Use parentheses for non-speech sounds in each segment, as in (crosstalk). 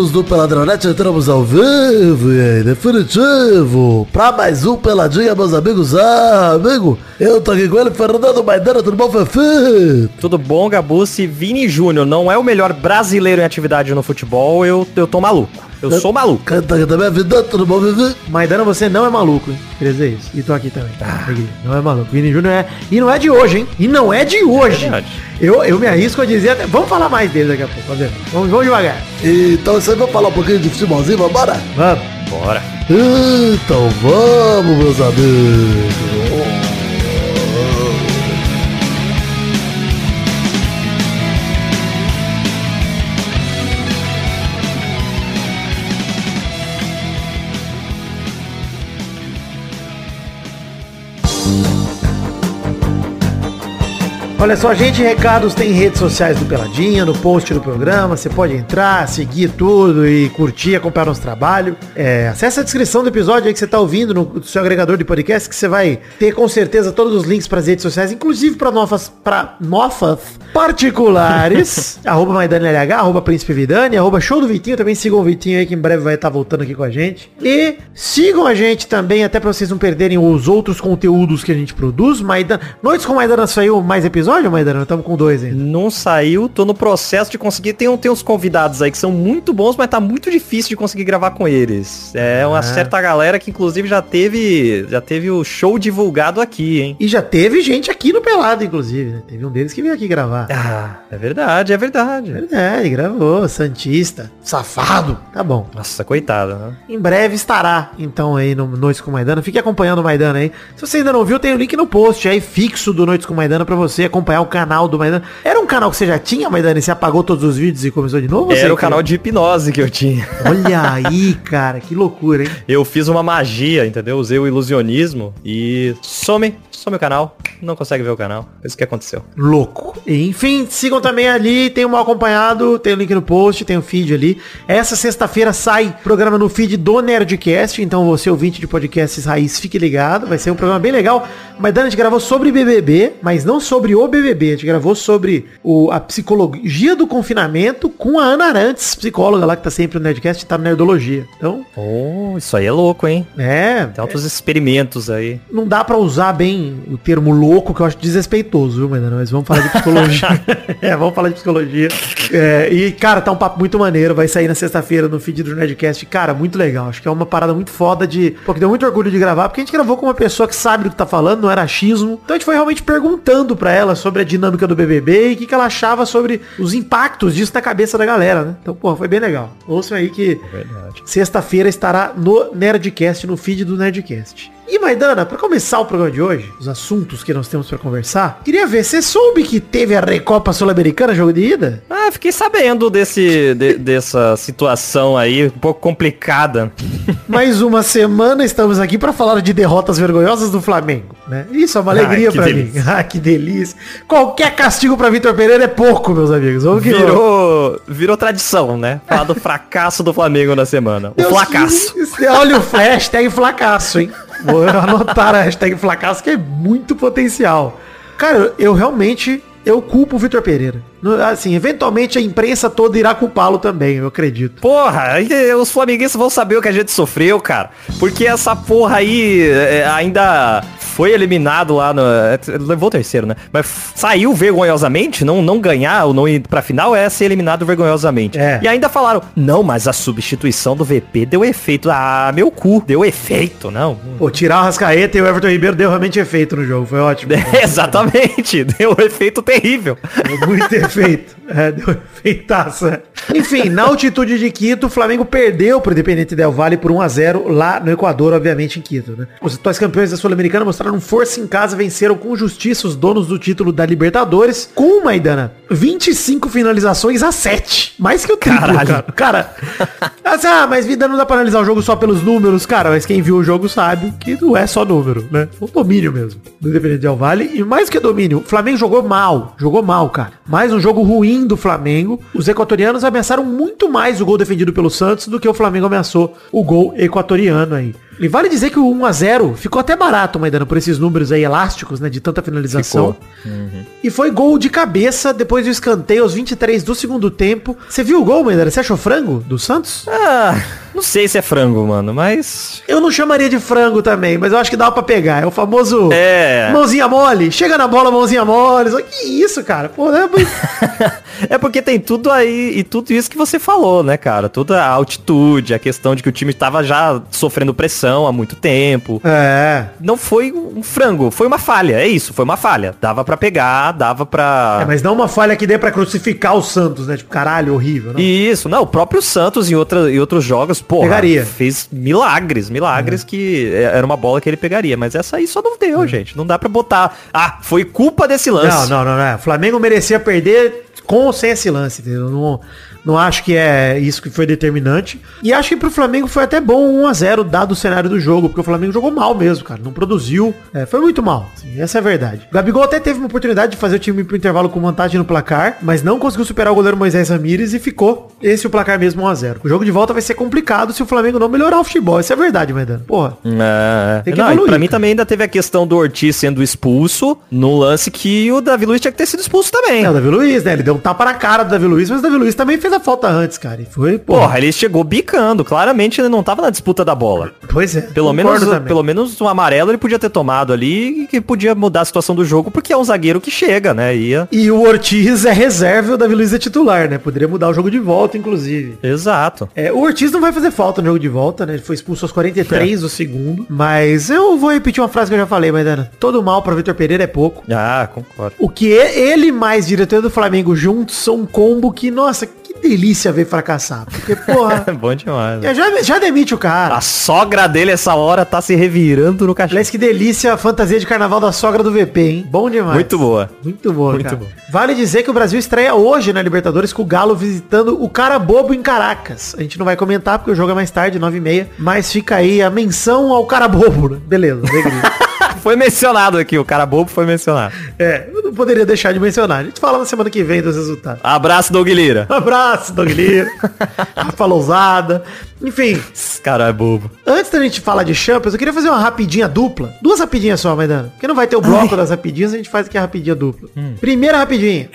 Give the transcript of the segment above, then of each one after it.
amigos do Peladronete, entramos ao vivo e definitivo, pra mais um Peladinha, meus amigos. Ah, amigo, eu tô aqui com ele, Fernando Maidana, tudo bom, Fefi? Tudo bom, Gabu? Se Vini Júnior não é o melhor brasileiro em atividade no futebol, eu, eu tô maluco. Eu sou maluco. Canta aqui também, vida, tudo bom, Vivi? Maidana, você não é maluco, hein? Queria dizer isso. E tô aqui também. Não é maluco. Vini Júnior é. E não é de hoje, hein? E não é de hoje. verdade. eu, eu me arrisco a dizer. até- Vamos falar mais dele daqui a pouco, vendo? Vamos, vamos devagar. Então, você vai falar um pouquinho de futebolzinho, vambora? Vamos. Bora. Então vamos, meus amigos. Olha só, gente, recados tem redes sociais do Peladinha, no post do programa, você pode entrar, seguir tudo e curtir, acompanhar nosso trabalho. É, acesse a descrição do episódio aí que você tá ouvindo no seu agregador de podcast, que você vai ter com certeza todos os links para as redes sociais, inclusive para novas, para novas particulares, (laughs) arroba MaidaneLH, arroba Príncipe Vidani, arroba Show do Vitinho, também sigam o Vitinho aí que em breve vai estar voltando aqui com a gente. E sigam a gente também, até para vocês não perderem os outros conteúdos que a gente produz. Maidana, Noites com Maidana saiu mais episódio, Maidana? Estamos com dois ainda. Não saiu, tô no processo de conseguir. Tem, tem uns convidados aí que são muito bons, mas tá muito difícil de conseguir gravar com eles. É uma certa galera que inclusive já teve. Já teve o show divulgado aqui, hein? E já teve gente aqui no Pelado, inclusive, né? Teve um deles que veio aqui gravar. Ah, é verdade, é verdade. Verdade, gravou. Santista. Safado. Tá bom. Nossa, coitado, né? Em breve estará, então, aí no Noites com Maidana. Fique acompanhando o Maidana aí. Se você ainda não viu, tem o link no post aí, fixo do Noites com Maidana pra você acompanhar o canal do Maidana. Era um canal que você já tinha, Maidana, e você apagou todos os vídeos e começou de novo? Era o canal de hipnose que eu tinha. (laughs) Olha aí, cara, que loucura, hein? Eu fiz uma magia, entendeu? Usei o ilusionismo e some, some o canal. Não consegue ver o canal. É isso que aconteceu. Louco. E, enfim, sigam também ali, tem o Mal Acompanhado, tem o link no post, tem o feed ali. Essa sexta-feira sai programa no feed do Nerdcast, então você ouvinte de podcasts raiz, fique ligado, vai ser um programa bem legal. Mas a gente gravou sobre BBB, mas não sobre o BBB, a gente gravou sobre o, a psicologia do confinamento com a Ana Arantes, psicóloga lá que tá sempre no Nerdcast, tá no Nerdologia. Então, Oh, isso aí é louco, hein? é, Tem altos experimentos aí. não dá pra usar bem o termo louco, que eu acho desrespeitoso, viu, mas vamos falar de psicologia. (laughs) (laughs) é, vamos falar de psicologia. É, e, cara, tá um papo muito maneiro, vai sair na sexta-feira no feed do Nerdcast. Cara, muito legal. Acho que é uma parada muito foda de... Pô, que deu muito orgulho de gravar, porque a gente gravou com uma pessoa que sabe do que tá falando, não era achismo. Então a gente foi realmente perguntando pra ela sobre a dinâmica do BBB e o que, que ela achava sobre os impactos disso na cabeça da galera, né? Então, pô, foi bem legal. Ouçam aí que Verdade. Sexta-feira estará no Nerdcast, no feed do Nerdcast. E Maidana, pra começar o programa de hoje, os assuntos que nós temos pra conversar, queria ver, você soube que teve a Recopa Sul-Americana, jogo de ida? Ah, fiquei sabendo desse, de- dessa situação aí, um pouco complicada. (laughs) Mais uma semana estamos aqui pra falar de derrotas vergonhosas do Flamengo, né? Isso é uma alegria pra mim. Ah, que delícia. Qualquer castigo pra Vitor Pereira é pouco, meus amigos. Vamos que vamos. Virou, virou tradição, né? Falar do fracasso do Flamengo na semana. O Deus fracasso. que- Olha o flash, hashtag flacaço, hein? Vou anotar a hashtag flacaço, que é muito potencial. Cara, eu realmente, eu culpo o Vitor Pereira. Assim, eventualmente a imprensa toda irá culpá-lo também, eu acredito. Porra, os flamenguistas vão saber o que a gente sofreu, cara. Porque essa porra aí é, ainda foi eliminado lá no. é, Levou o terceiro, né? Mas saiu vergonhosamente, não, não ganhar ou não ir pra final é ser eliminado vergonhosamente. É. E ainda falaram, não, mas a substituição do VP deu efeito. Ah, meu cu, deu efeito, não. Pô, tirar o Rascaeta e o Everton Ribeiro deu realmente efeito no jogo, foi ótimo. (laughs) Exatamente, deu um efeito terrível. Deu muito efeito. (laughs) Perfeito. (laughs) É, deu efeitaço. é. Enfim, na altitude de Quito, o Flamengo perdeu pro Independente Del Valle por 1 a 0 lá no Equador, obviamente em Quito, né? Os atuais campeões da Sul-Americana mostraram força em casa, venceram com justiça os donos do título da Libertadores, com Maidana, 25 finalizações a 7. Mais que o triplo, Caralho. cara. Cara, assim, ah, mas vida não dá pra analisar o jogo só pelos números, cara, mas quem viu o jogo sabe que não é só número, né? Um domínio mesmo do Independente Del Valle. E mais que domínio, o Flamengo jogou mal, jogou mal, cara. Mais um jogo ruim do Flamengo. Os equatorianos ameaçaram muito mais o gol defendido pelo Santos do que o Flamengo ameaçou o gol equatoriano aí. E vale dizer que o 1x0 ficou até barato, Maidana, por esses números aí elásticos, né? De tanta finalização. E foi gol de cabeça depois do escanteio aos 23 do segundo tempo. Você viu o gol, Maidana? Você achou frango do Santos? Ah, não sei se é frango, mano, mas. Eu não chamaria de frango também, mas eu acho que dá pra pegar. É o famoso É. mãozinha mole. Chega na bola, mãozinha mole. Só que isso, cara? Pô, (laughs) é muito... é porque tem tudo aí e tudo isso que você falou, né, cara? Toda a altitude, a questão de que o time tava já sofrendo pressão há muito tempo. É. Não foi um frango, foi uma falha, é isso, foi uma falha. Dava pra pegar, dava pra... É, mas não uma falha que dê pra crucificar o Santos, né? Tipo, caralho, horrível. Não? Isso, não, o próprio Santos em, outra, em outros jogos, porra, Pegaria. fez milagres, milagres que é- era uma bola que ele pegaria, mas essa aí só não deu, gente. Não dá pra botar, ah, foi culpa desse lance. Não, não, não, não. O Flamengo merecia perder com ou sem esse lance, entendeu? Não, não acho que é isso que foi determinante. E acho que pro Flamengo foi até bom 1 a 0 dado o cenário do jogo, porque o Flamengo jogou mal mesmo, cara. Não produziu. É, foi muito mal. assim, essa é a verdade. O Gabigol até teve uma oportunidade de fazer o time pro intervalo com vantagem no placar, mas não conseguiu superar o goleiro Moisés Ramírez e ficou esse o placar mesmo 1 a 0 O jogo de volta vai ser complicado se o Flamengo não melhorar o futebol. Isso é verdade, Maidana. Porra. É, Tem que não, evoluir, pra mim cara. também ainda teve a questão do Ortiz sendo expulso no lance que o Davi Luiz tinha que ter sido expulso também. É, o Davi Luiz, né? Ele deu um tapa na cara do Davi Luiz, mas o Davi Luiz também fez a falta antes, cara. E foi, porra. Porra, ele chegou bicando. Claramente ele não tava na disputa da bola. Pois é. Pelo menos, também. pelo menos um amarelo ele podia ter tomado ali que podia mudar a situação do jogo, porque é um zagueiro que chega, né? Ia. E o Ortiz é reserva e o Davi Luiz é titular, né? Poderia mudar o jogo de volta, inclusive. Exato. É, o Ortiz não vai fazer falta no jogo de volta, né? Ele foi expulso aos 43 do segundo. Mas eu vou repetir uma frase que eu já falei, Maidana. Todo mal pra Vitor Pereira é pouco. Ah, concordo. O que é- ele mais diretor do Flamengo juntos são um combo que, nossa, delícia ver fracassar. Porque, porra, É (laughs) bom demais. né? já, já demite o cara. A sogra dele essa hora tá se revirando no cachorro. Aliás, que delícia a fantasia de carnaval da sogra do VP, hein? Bom demais. Muito boa. Muito boa, Muito cara. boa. Vale dizer que o Brasil estreia hoje na Libertadores com o Galo visitando o Cara Bobo em Caracas. A gente não vai comentar porque o jogo é mais tarde, 9h30, mas fica aí a menção ao Cara Bobo, né? Beleza, alegria. (laughs) Foi mencionado aqui, o cara bobo foi mencionado. é, eu não poderia deixar de mencionar. A gente fala na semana que vem dos resultados. Abraço, Doug Lira. Abraço, Doug Lira. (laughs) Rafa Lousada. Enfim, Esse cara é bobo. antes da gente falar de Champions, eu queria fazer uma rapidinha dupla. Duas rapidinhas só, Maidana. Porque não vai ter o bloco das rapidinhas, a gente faz aqui a rapidinha dupla. Primeira rapidinha.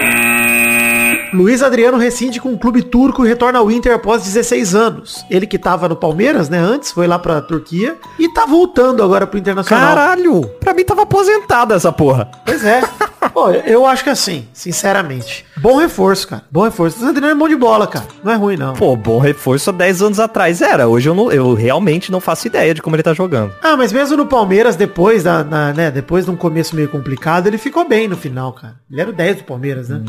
Luiz Adriano rescinde com o clube turco e retorna ao Inter após 16 anos. Ele que tava no Palmeiras, né, antes, foi lá pra Turquia e tá voltando agora pro Internacional. Caralho! Pra mim tava aposentada essa porra. Pois é. (laughs) Pô, eu acho que assim, sinceramente. Bom reforço, cara. Bom reforço. Luiz Adriano é bom de bola, cara. Não é ruim, não. Pô, bom reforço há 10 anos atrás era. Hoje eu, não, eu realmente não faço ideia de como ele tá jogando. Ah, mas mesmo no Palmeiras, depois da, na- né, depois de um começo meio complicado, ele ficou bem no final, cara. Ele era o 10 do Palmeiras, né?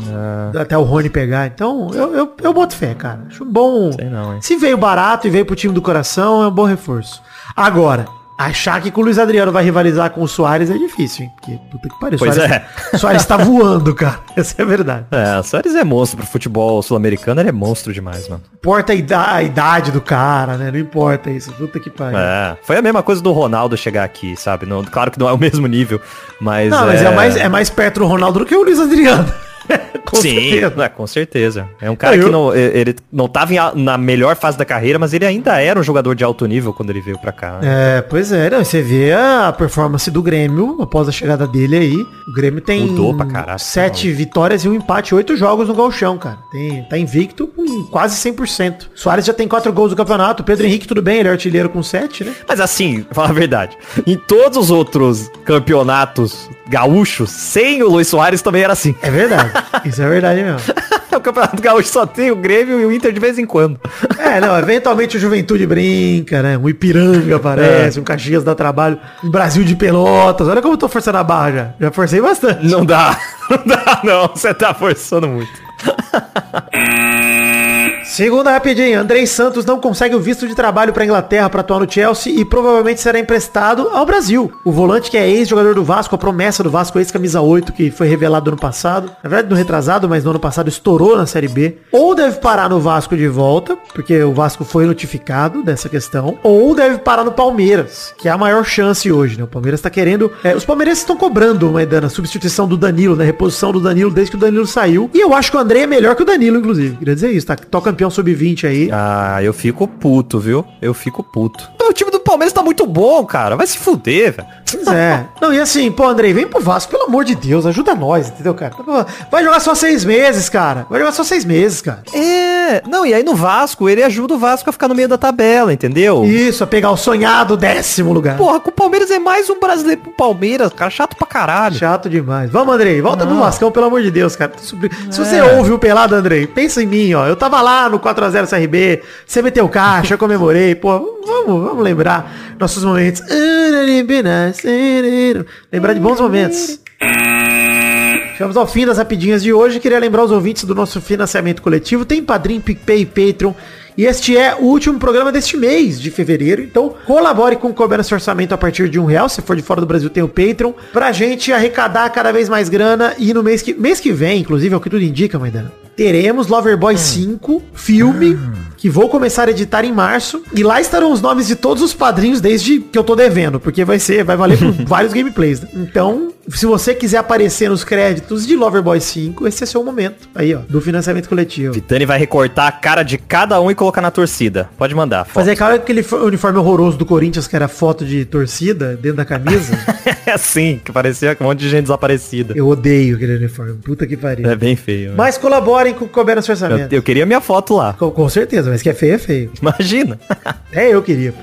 É. Até o Rony pegar. Então, eu, eu, eu boto fé, cara. Acho bom. Sei não, hein. Se veio barato e veio pro time do coração, é um bom reforço. Agora, achar que com o Luiz Adriano vai rivalizar com o Soares é difícil, hein? Porque, puta que pariu. Pois Soares, é. Soares tá (laughs) voando, cara. Essa é a verdade. É, o Soares é monstro pro futebol sul-americano, ele é monstro demais, mano. Importa a ida- a idade do cara, né? Não importa isso. Puta que pariu. É, foi a mesma coisa do Ronaldo chegar aqui, sabe? Não, claro que não é o mesmo nível, mas Não, mas é mais, é mais perto do Ronaldo do que o Luiz Adriano. (laughs) com Sim, certeza. é, com certeza. É um cara Eu- que não, e- ele não tava em a- na melhor fase da carreira, mas ele ainda era um jogador de alto nível quando ele veio pra cá. né? É, pois é, não, você vê a performance do Grêmio após a chegada dele aí. O Grêmio tem Mudou pra caralho, sete vitórias e um empate, oito jogos no Galchão, cara. Tem, tá invicto com quase 100%. Soares já tem quatro gols do campeonato. Pedro Henrique, tudo bem, ele é artilheiro com sete, né? Mas assim, fala a verdade. Em todos os outros campeonatos gaúchos, sem o Luiz Soares também era assim. É verdade. Isso é verdade mesmo. (laughs) o campeonato gaúcho só tem o Grêmio e o Inter de vez em quando. É, não, eventualmente o Juventude brinca, né? Um Ipiranga aparece, um Caxias dá trabalho, um Brasil de Pelotas. Olha como eu tô forçando a barra já. Já forcei bastante. Não dá, (laughs) não dá não, você tá forçando muito. (laughs) Segunda rapidinho, Andrei Santos não consegue o visto de trabalho para Inglaterra para atuar no Chelsea e provavelmente será emprestado ao Brasil. O volante que é ex-jogador do Vasco, a promessa do Vasco, ex-camisa 8, que foi revelado ano passado. Na verdade, no retrasado, mas no ano passado estourou na Série B. Ou deve parar no Vasco de volta, porque o Vasco foi notificado dessa questão. Ou deve parar no Palmeiras, que é a maior chance hoje, né? O Palmeiras tá querendo... é, os palmeirenses estão cobrando, Maidana, a substituição do Danilo, né? Reposição do Danilo desde que o Danilo saiu. E eu acho que o André é melhor que o Danilo, inclusive. Queria dizer isso, tá? Tô campeão sub-20 aí. Ah, eu fico puto, viu? Eu fico puto. O time do Palmeiras tá muito bom, cara. Vai se fuder, velho. Pois é. Não, e assim, pô, Andrei, vem pro Vasco, pelo amor de Deus, ajuda nós, entendeu, cara? Vai jogar só seis meses, cara. Vai jogar só seis meses, cara. É, não, e aí no Vasco, ele ajuda o Vasco a ficar no meio da tabela, entendeu? Isso, a pegar o sonhado décimo lugar. Porra, com o Palmeiras é mais um brasileiro pro Palmeiras, cara. Chato pra caralho. Chato demais. Vamos, Andrei, volta Não. pro Vascão, pelo amor de Deus, cara. Se É. você ouve o pelado, Andrei, pensa em mim, ó. Eu tava lá no 4x0 CRB, você meteu caixa, eu comemorei, pô, vamos, vamos lembrar nossos momentos. Lembrar de bons momentos. Chegamos ao fim das rapidinhas de hoje. Queria lembrar os ouvintes do nosso financiamento coletivo. Tem Padrim, PicPay e Patreon. E este é o último programa deste mês de fevereiro. Então, colabore com o Nosso Orçamento a partir de um real. Se for de fora do Brasil, tem o Patreon. Pra gente arrecadar cada vez mais grana. E no mês que, mês que vem, inclusive, é o que tudo indica, Maidana. Teremos Loverboy 5, filme, que vou começar a editar em março. E lá estarão os nomes de todos os padrinhos desde que eu tô devendo. Porque vai ser, vai valer por (laughs) vários gameplays. né? Então, se você quiser aparecer nos créditos de Loverboy 5, esse é seu momento. Aí, ó, do financiamento coletivo. Vitani vai recortar a cara de cada um e colocar na torcida. Pode mandar. foto. Fazer aquela aquele fo- uniforme horroroso do Corinthians, que era foto de torcida dentro da camisa. (laughs) É assim, que parecia um monte de gente desaparecida. eu odeio aquele uniforme. Puta que pariu. É bem feio. né? Mas colaborem com o Couber Nosso eu, Orçamento. eu queria minha foto lá. Com, com certeza, mas que é feio, é feio. Imagina. É, eu queria.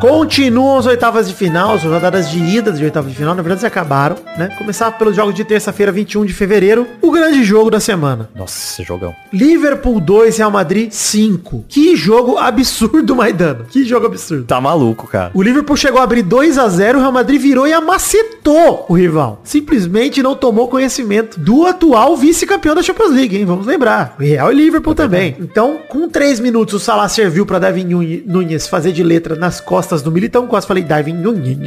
Continuam as oitavas de final, as rodadas de ida de oitavas de final, na verdade já acabaram, né? Começar pelos jogos de terça-feira, 21 de fevereiro, o grande jogo da semana. Nossa, esse jogão. Liverpool 2, Real Madrid 5. Que jogo absurdo, Maidano. Que jogo absurdo. Tá maluco, cara. O Liverpool chegou a abrir 2 a 0 o Real Madrid virou e amacetou o rival. Simplesmente não tomou conhecimento do atual vice-campeão da Champions League, hein? Vamos lembrar. O Real e Liverpool também. Então, com 3 minutos, o Salah serviu pra Darwin Nuni- Nunes fazer de letra nas costas do Militão. Quase falei Nunes.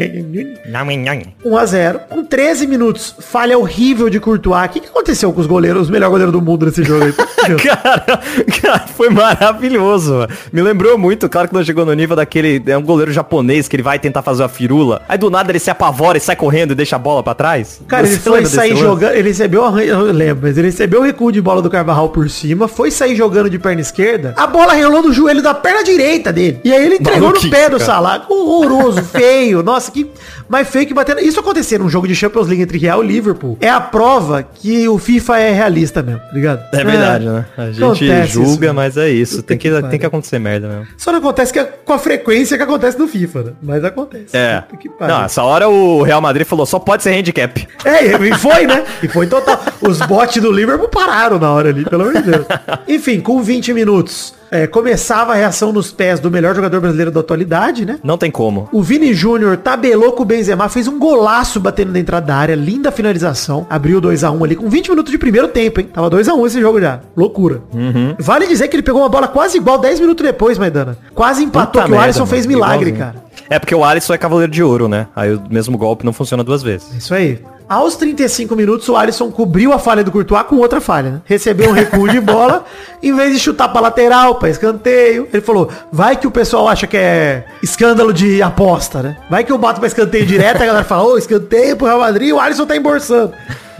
1 a 0 Com 13 minutos, falha horrível de Courtois. O que, que aconteceu com os goleiros, os melhores goleiros do mundo nesse jogo aí? (laughs) Cara, cara, foi maravilhoso. mano. Me lembrou muito, claro que não chegou no nível daquele. É um goleiro japonês que ele vai tentar fazer uma firula. Aí do nada ele se apavora e sai correndo e deixa a bola pra trás. Cara, ele Você foi lembra desse sair jogando, ele recebeu, a- eu lembro, mas ele recebeu o recuo de bola do Carvajal por cima, foi sair jogando de perna esquerda, a bola relou no joelho da perna direita dele. E aí ele entregou no Maluquice, pé do cara. Salah. Horroroso, (laughs) feio. Nossa, que mais feio que batendo. Isso acontecer num jogo de Champions League entre Real e Liverpool é a prova que o FIFA é realista mesmo, tá ligado? É verdade, né? A gente acontece julga, isso, mas é isso. Tem que, que tem que acontecer merda mesmo. Só não acontece que é com a frequência que acontece no FIFA, né? Mas acontece. É. Não, essa hora o Real Madrid falou, só pode ser handicap. É, (laughs) e foi, né? E foi total. Os bots do Liverpool pararam na hora ali, pelo amor de Deus. (laughs) Enfim, com 20 minutos, é, começava a reação nos pés do melhor jogador brasileiro da atualidade, né? Não tem como. O Vini Júnior tabelou com o Benzema, fez um golaço batendo dentro da área, linda finalização. Abriu 2x1 ali com 20 minutos de primeiro tempo, hein? Tava 2x1 esse jogo já. Loucura. Uhum. Vale dizer que ele pegou uma bola quase igual 10 minutos depois, Maidana. Quase empatou, Puta que o merda, Alisson mano. fez milagre, Igualzinho. cara. É porque o Alisson é cavaleiro de ouro, né? Aí o mesmo golpe não funciona duas vezes. Isso aí. Aos 35 minutos, o Alisson cobriu a falha do Courtois com outra falha, né? Recebeu um recuo de bola, (laughs) em vez de chutar pra lateral, pra escanteio, ele falou, vai que o pessoal acha que é escândalo de aposta, né? Vai que eu bato pra escanteio direto, a galera fala, ô, escanteio pro Real Madrid, o Alisson tá embolsando.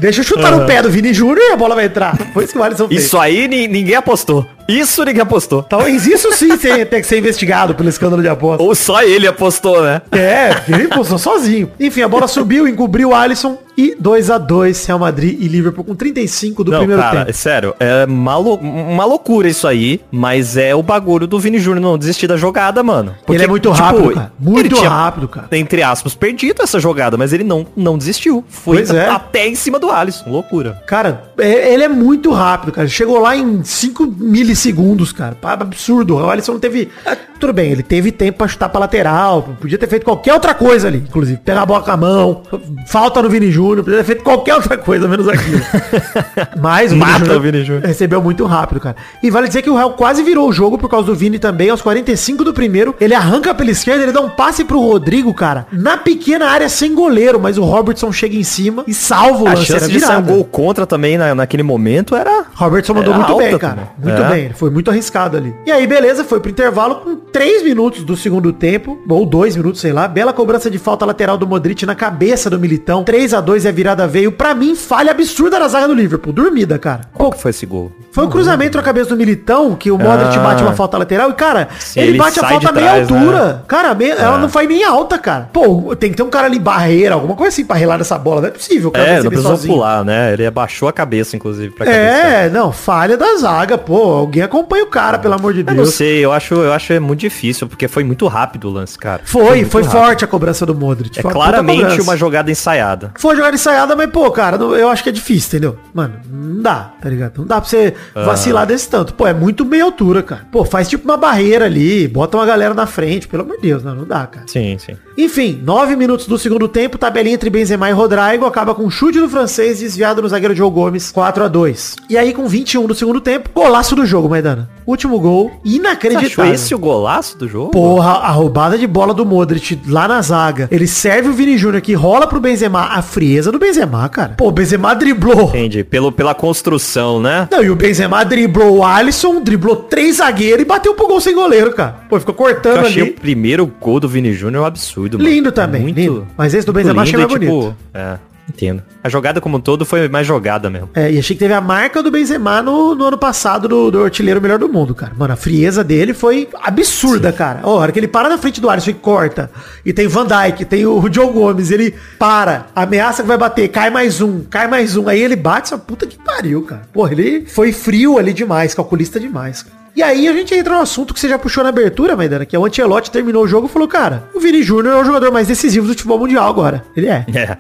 Deixa eu chutar no pé do Vini Júnior e a bola vai entrar. (laughs) Foi isso que o Alisson fez. Isso aí ni- ninguém apostou. Isso ninguém apostou. Talvez isso sim (laughs) tenha que ser investigado pelo escândalo de aposta. Ou só ele apostou, né? É, ele impulsou sozinho. Enfim, a bola subiu, encobriu o Alisson e 2 a 2 Real Madrid e Liverpool com 35 do não, primeiro cara, tempo. é sério, é uma, lou- uma loucura isso aí, mas é o bagulho do Vini Júnior não desistir da jogada, mano. Ele é muito rápido, cara. Muito rápido, cara. Entre aspas, perdido essa jogada, mas ele não, não desistiu. Foi Pois é. até em cima do Alisson. Loucura. Cara, é- ele é muito rápido, cara. Chegou lá em 5 milissegundos, cara. Absurdo. O Alisson não teve. Ah, tudo bem, ele teve tempo pra chutar pra lateral. Podia ter feito qualquer outra coisa ali. Inclusive, pegar a bola com a mão. Falta no Vini Júnior. Podia ter feito qualquer outra coisa, menos aquilo. (laughs) Mas o Mata Júnior o Vini Júnior. recebeu muito rápido, cara. E vale dizer que o Real quase virou o jogo por causa do Vini também. Aos 45 do primeiro, ele arranca pela esquerda, ele dá um passe pro Rodrigo, cara. Na pequena área sem goleiro, mas o Robertson chega em cima e salva o A lance. chance Era de sair um gol contra também na- naquele momento era... Robertson mandou Era muito bem, cara. também. Muito É. bem. ele foi muito arriscado ali. E aí, beleza, foi pro intervalo com 3 minutos do segundo tempo, ou 2 minutos, sei lá. Bela cobrança de falta lateral do Modric na cabeça do Militão. 3 a 2 e a virada veio. Pra mim, falha absurda na zaga do Liverpool. Dormida, cara. Qual que foi esse gol? Foi o cruzamento na cabeça do Militão, que o Modric Ah. bate uma falta lateral e, cara, Sim, ele, ele bate a falta meia trás, né? altura. Cara, meia- ela Ah. não foi nem alta, cara. Pô, tem que ter um cara ali barreira, alguma coisa assim pra relar nessa bola. Não é possível, cara É, não precisou sozinho. pular, né? Ele abaixou a cabeça, inclusive, pra cabeça. É, não, falha da zaga, pô. Alguém acompanha o cara, pelo amor de Eu não Deus. sei, eu acho, eu acho é muito difícil, porque foi muito rápido o lance, cara. Foi, foi rápido. forte a cobrança do Modric. É Foi claramente uma jogada ensaiada. Foi uma jogada ensaiada, mas, pô, cara, eu acho que é difícil, entendeu? Mano, não dá, tá ligado? Não dá pra você Ah. vacilar desse tanto. Pô, é muito meia altura, cara. Pô, faz tipo uma barreira ali, bota uma galera na frente, pelo amor de Deus, não, não dá, cara. Sim, sim. Enfim, nove minutos do segundo tempo, tabelinha entre Benzema e Rodrigo, acaba com um chute do francês desviado no zagueiro Joe Gomes, 4 a 2 E aí, com 21 do segundo tempo, golaço do jogo, Maidana. Último gol, Você inacreditável. esse o golaço do jogo? Porra, a roubada de bola do Modric lá na zaga. Ele serve o Vini Júnior que rola pro Benzema. A frieza do Benzema, cara. Pô, o Benzema driblou. Entendi. Pelo, pela construção, né? Não, e o Benzema driblou o Alisson, driblou três zagueiros e bateu pro gol sem goleiro, cara. Pô, ficou cortando Eu achei ali. o primeiro gol do Vini Júnior um absurdo, mano. Lindo também, Muito, lindo. Mas esse do Benzema achei mais e, bonito. É, entendo. A jogada como um todo foi mais jogada mesmo. É, e achei que teve a marca do Benzema no, no ano passado do, do artilheiro melhor do mundo, cara. Mano, a frieza dele foi absurda, cara. Ó, a hora que ele para na frente do Alisson e corta, e tem Van Dijk, tem o Joe Gomes, ele para, ameaça que vai bater, cai mais um, cai mais um, aí ele bate, essa puta que pariu, cara. Porra, ele foi frio ali demais, calculista demais, cara. E aí a gente entra no assunto que você já puxou na abertura, Maidana, que é o Ancelotti terminou o jogo e falou, cara, o Vini Júnior é o jogador mais decisivo do futebol mundial agora. Ele é. É.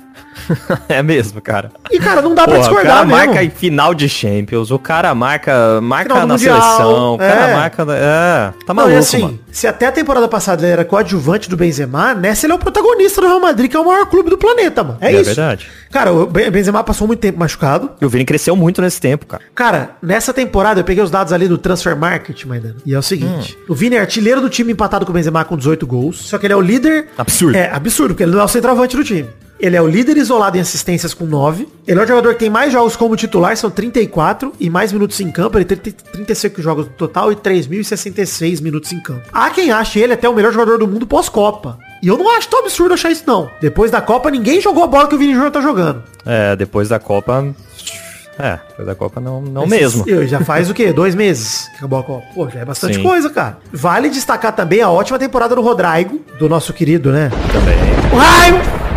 (laughs) é mesmo, cara. E, cara, não dá pra Porra, o discordar cara mesmo. marca em final de Champions, o cara marca, marca na Mundial, seleção, o cara é. marca... É, tá Não, maluco, e assim, mano. se até a temporada passada ele era coadjuvante do Benzema, nessa ele é o protagonista do Real Madrid, que é o maior clube do planeta, mano. É, É isso. verdade. Cara, o Ben- Benzema passou muito tempo machucado. E o Vini cresceu muito nesse tempo, cara. Cara, nessa temporada eu peguei os dados ali do Transfer Market, Maidana. E é o seguinte. O Vini é artilheiro do time empatado com o Benzema com 18 gols. Só que ele é o líder... Absurdo. É, absurdo, porque ele não é o centroavante do time. Ele é o líder isolado em assistências com 9. Ele é o jogador que tem mais jogos como titular, são 34, e mais minutos em campo. Ele tem 35 jogos no total e 3.066 minutos em campo. Há quem ache ele até o melhor jogador do mundo pós-Copa. E eu não acho tão absurdo achar isso, não. Depois da Copa, ninguém jogou a bola que o Vini Júnior tá jogando. É, depois da Copa... É, depois da Copa não, não Mas mesmo. eu- Já faz o quê? Dois meses que acabou a Copa. Pô, já é bastante Sim. coisa, cara. Vale destacar também a ótima temporada do Rodrigo, do nosso querido, né? Também. O Raio!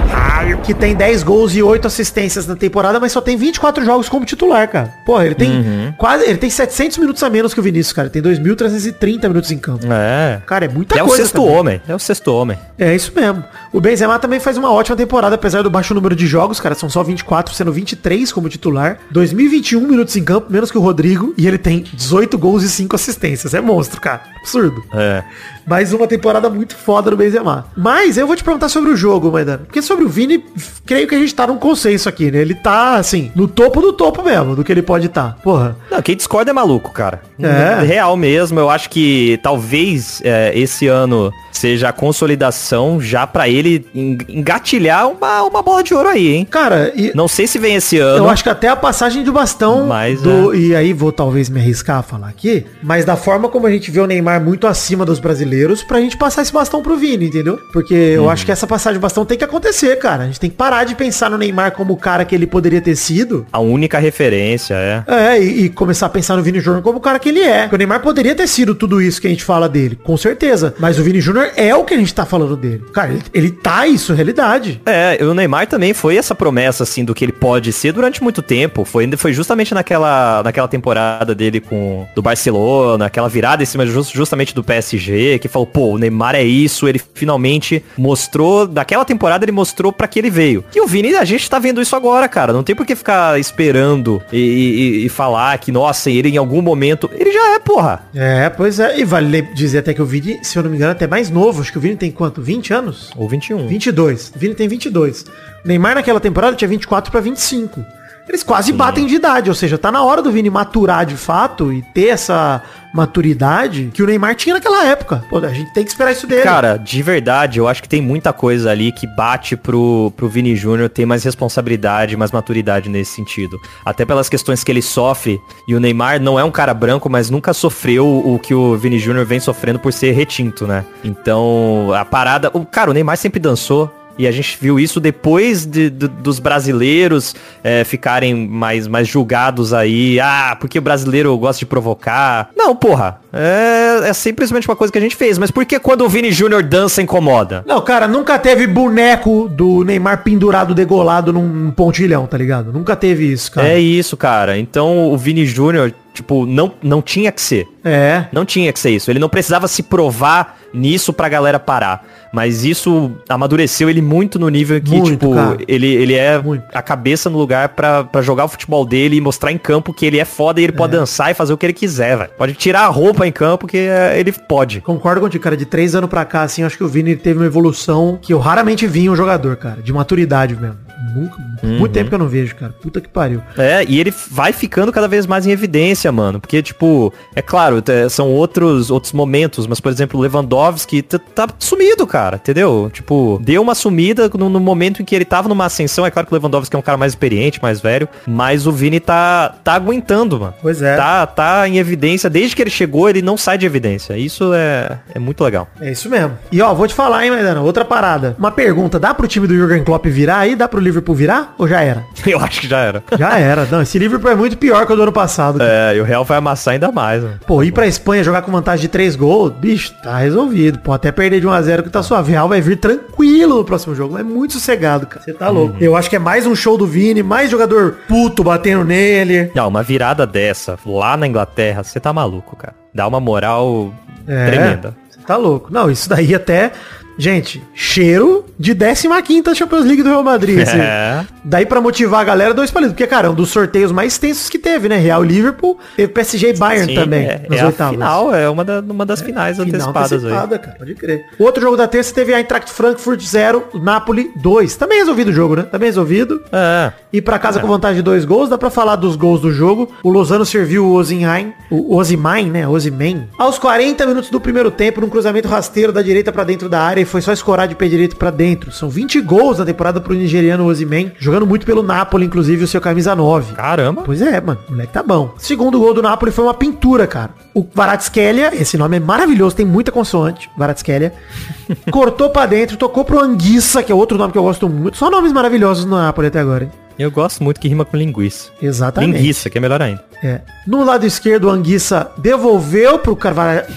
Que tem 10 gols e 8 assistências na temporada, mas só tem 24 jogos como titular, cara. Porra, ele tem Uhum. quase. Ele tem 700 minutos a menos que o Vinícius, cara. Ele tem 2.330 minutos em campo. É. Cara, é muita é o coisa. sexto também. homem. É o sexto homem. É isso mesmo. O Benzema também faz uma ótima temporada, apesar do baixo número de jogos, cara. São só 24, sendo 23 como titular. 2021 minutos em campo, menos que o Rodrigo. E ele tem 18 gols e 5 assistências. É monstro, cara. Absurdo. É. Mais uma temporada muito foda do Benzema. Mas eu vou te perguntar sobre o jogo, Maidana. Porque sobre o Vini, creio que a gente tá num consenso aqui, né? Ele tá, assim, no topo do topo mesmo, do que ele pode estar. Porra. Não, quem discorda é maluco, cara. É. Real mesmo. Eu acho que talvez é, esse ano seja a consolidação já pra ele en- engatilhar uma, uma bola de ouro aí, hein? Cara, e Não sei se vem esse ano. eu acho que até a passagem do bastão Mas, do. E aí vou talvez me arriscar a falar aqui. Mas da forma como a gente vê o Neymar muito acima dos brasileiros, pra gente passar esse bastão pro Vini, entendeu? Porque eu acho que essa passagem do bastão tem que acontecer, cara. A gente tem que parar de pensar no Neymar como o cara que ele poderia ter sido. A única referência, é. É, e, e começar a pensar no Vini Júnior como o cara que ele é. Porque o Neymar poderia ter sido tudo isso que a gente fala dele, com certeza. Mas o Vini Júnior é o que a gente tá falando dele. Cara, ele, ele tá isso, realidade. É, o Neymar também foi essa promessa, assim, do que ele pode ser durante muito tempo. Foi, foi justamente naquela, naquela temporada dele com do Barcelona, aquela virada em cima just- justamente do PSG, que falou, pô, o Neymar é isso, ele finalmente mostrou, daquela temporada ele mostrou pra que ele veio. E o Vini, a gente tá vendo isso agora, cara. Não tem por que ficar esperando e, e- e falar que, nossa, ele em algum momento. Ele já é, porra. É, pois é. E vale dizer até que o Vini, se eu não me engano, é até mais novo. Acho que o Vini tem quanto? 20 anos? Ou 21. 22. O Vini tem 22. O Neymar naquela temporada tinha 24 pra 25. Eles quase batem de idade, ou seja, tá na hora do Vini maturar de fato e ter essa maturidade que o Neymar tinha naquela época. Pô, a gente tem que esperar isso dele. Cara, de verdade, eu acho que tem muita coisa ali que bate pro, pro Vini Júnior ter mais responsabilidade, mais maturidade nesse sentido. Até pelas questões que ele sofre. E o Neymar não é um cara branco, mas nunca sofreu o que o Vini Júnior vem sofrendo por ser retinto, né? Então, a parada. O, cara, o Neymar sempre dançou. E a gente viu isso depois de, de- dos brasileiros é, ficarem mais, mais julgados aí. Ah, porque o brasileiro gosta de provocar. Não, porra. É, é simplesmente uma coisa que a gente fez. Mas por que quando o Vini Júnior dança incomoda? Não, cara, nunca teve boneco do Neymar pendurado, degolado num pontilhão, tá ligado? Nunca teve isso, cara. É isso, cara. Então o Vini Júnior, tipo, não, não tinha que ser. É. Não tinha que ser isso. Ele não precisava se provar nisso pra galera parar. Mas isso amadureceu ele muito no nível que, Muito, tipo, cara. ele, ele é Muito. a cabeça no lugar pra, pra jogar o futebol dele e mostrar em campo que ele é foda e ele pode dançar e fazer o que ele quiser, velho. Pode tirar a roupa em campo que é, ele pode. Concordo contigo, cara. De três anos pra cá, assim, acho que o Vini teve uma evolução que eu raramente vi em um jogador, cara. De maturidade mesmo. Nunca, Muito tempo que eu não vejo, cara. Puta que pariu. É, e ele vai ficando cada vez mais em evidência, mano. Porque, tipo, é claro, são outros, outros momentos, mas, por exemplo, o Lewandowski t- tá sumido, cara, entendeu? Tipo, deu uma sumida no, no momento em que ele tava numa ascensão. É claro que o Lewandowski é um cara mais experiente, mais velho, mas o Vini tá, tá aguentando, mano. Pois é. Tá, tá em evidência. Desde que ele chegou, ele não sai de evidência. Isso é, é muito legal. É isso mesmo. E ó, vou te falar, hein, Maidana, outra parada. Uma pergunta, dá pro time do Jürgen Klopp virar aí? Dá pro Liverpool virar? Ou já era? (laughs) Eu acho que já era. Já era. Não, esse Liverpool é muito pior que o do ano passado. cara. É, e o Real vai amassar ainda mais, mano. Pô, ir pra Espanha jogar com vantagem de 3 gols, bicho, tá resolvido. Pode até perder de 1x0 que tá suave. Real vai vir tranquilo no próximo jogo. É muito sossegado, cara. Você tá louco. Eu acho que é mais um show do Vini, mais jogador puto batendo nele. Não, uma virada dessa lá na Inglaterra, você tá maluco, cara. Dá uma moral É. tremenda. Você tá louco. Não, isso daí até. Gente, cheiro de 15ª Champions League do Real Madrid. É. Daí pra motivar a galera, dois palitos. Porque, cara, é um dos sorteios mais tensos que teve, né? Real Liverpool. Teve PSG e Bayern Sim, também. é, nas é oitavas. final, é uma, da- uma das finais Final antecipadas aí. antecipada, cara, pode crer. O outro jogo da terça teve a Eintracht Frankfurt 0, Napoli 2. Também resolvido o jogo, né? Também resolvido. É. E pra casa com vantagem de dois gols, dá pra falar dos gols do jogo. O Lozano serviu o Osimhen, o Osimhen, né? Osimhen. Aos 40 minutos do primeiro tempo, num cruzamento rasteiro da direita pra dentro da área e foi só escorar de pé direito pra dentro. São 20 gols na temporada pro nigeriano Osimhen, jogando muito pelo Napoli, inclusive o seu camisa 9. Caramba. Pois é, mano. O moleque tá bom. Segundo gol do Napoli foi uma pintura, cara. O Varatskelia, esse nome é maravilhoso, tem muita consoante. Varatskelia. (laughs) cortou pra dentro, tocou pro Anguissa, que é outro nome que eu gosto muito. Só nomes maravilhosos no Napoli até agora, hein? Eu gosto muito que rima com linguiça. Exatamente. Linguiça, que é melhor ainda. É. No lado esquerdo, o Anguissa devolveu pro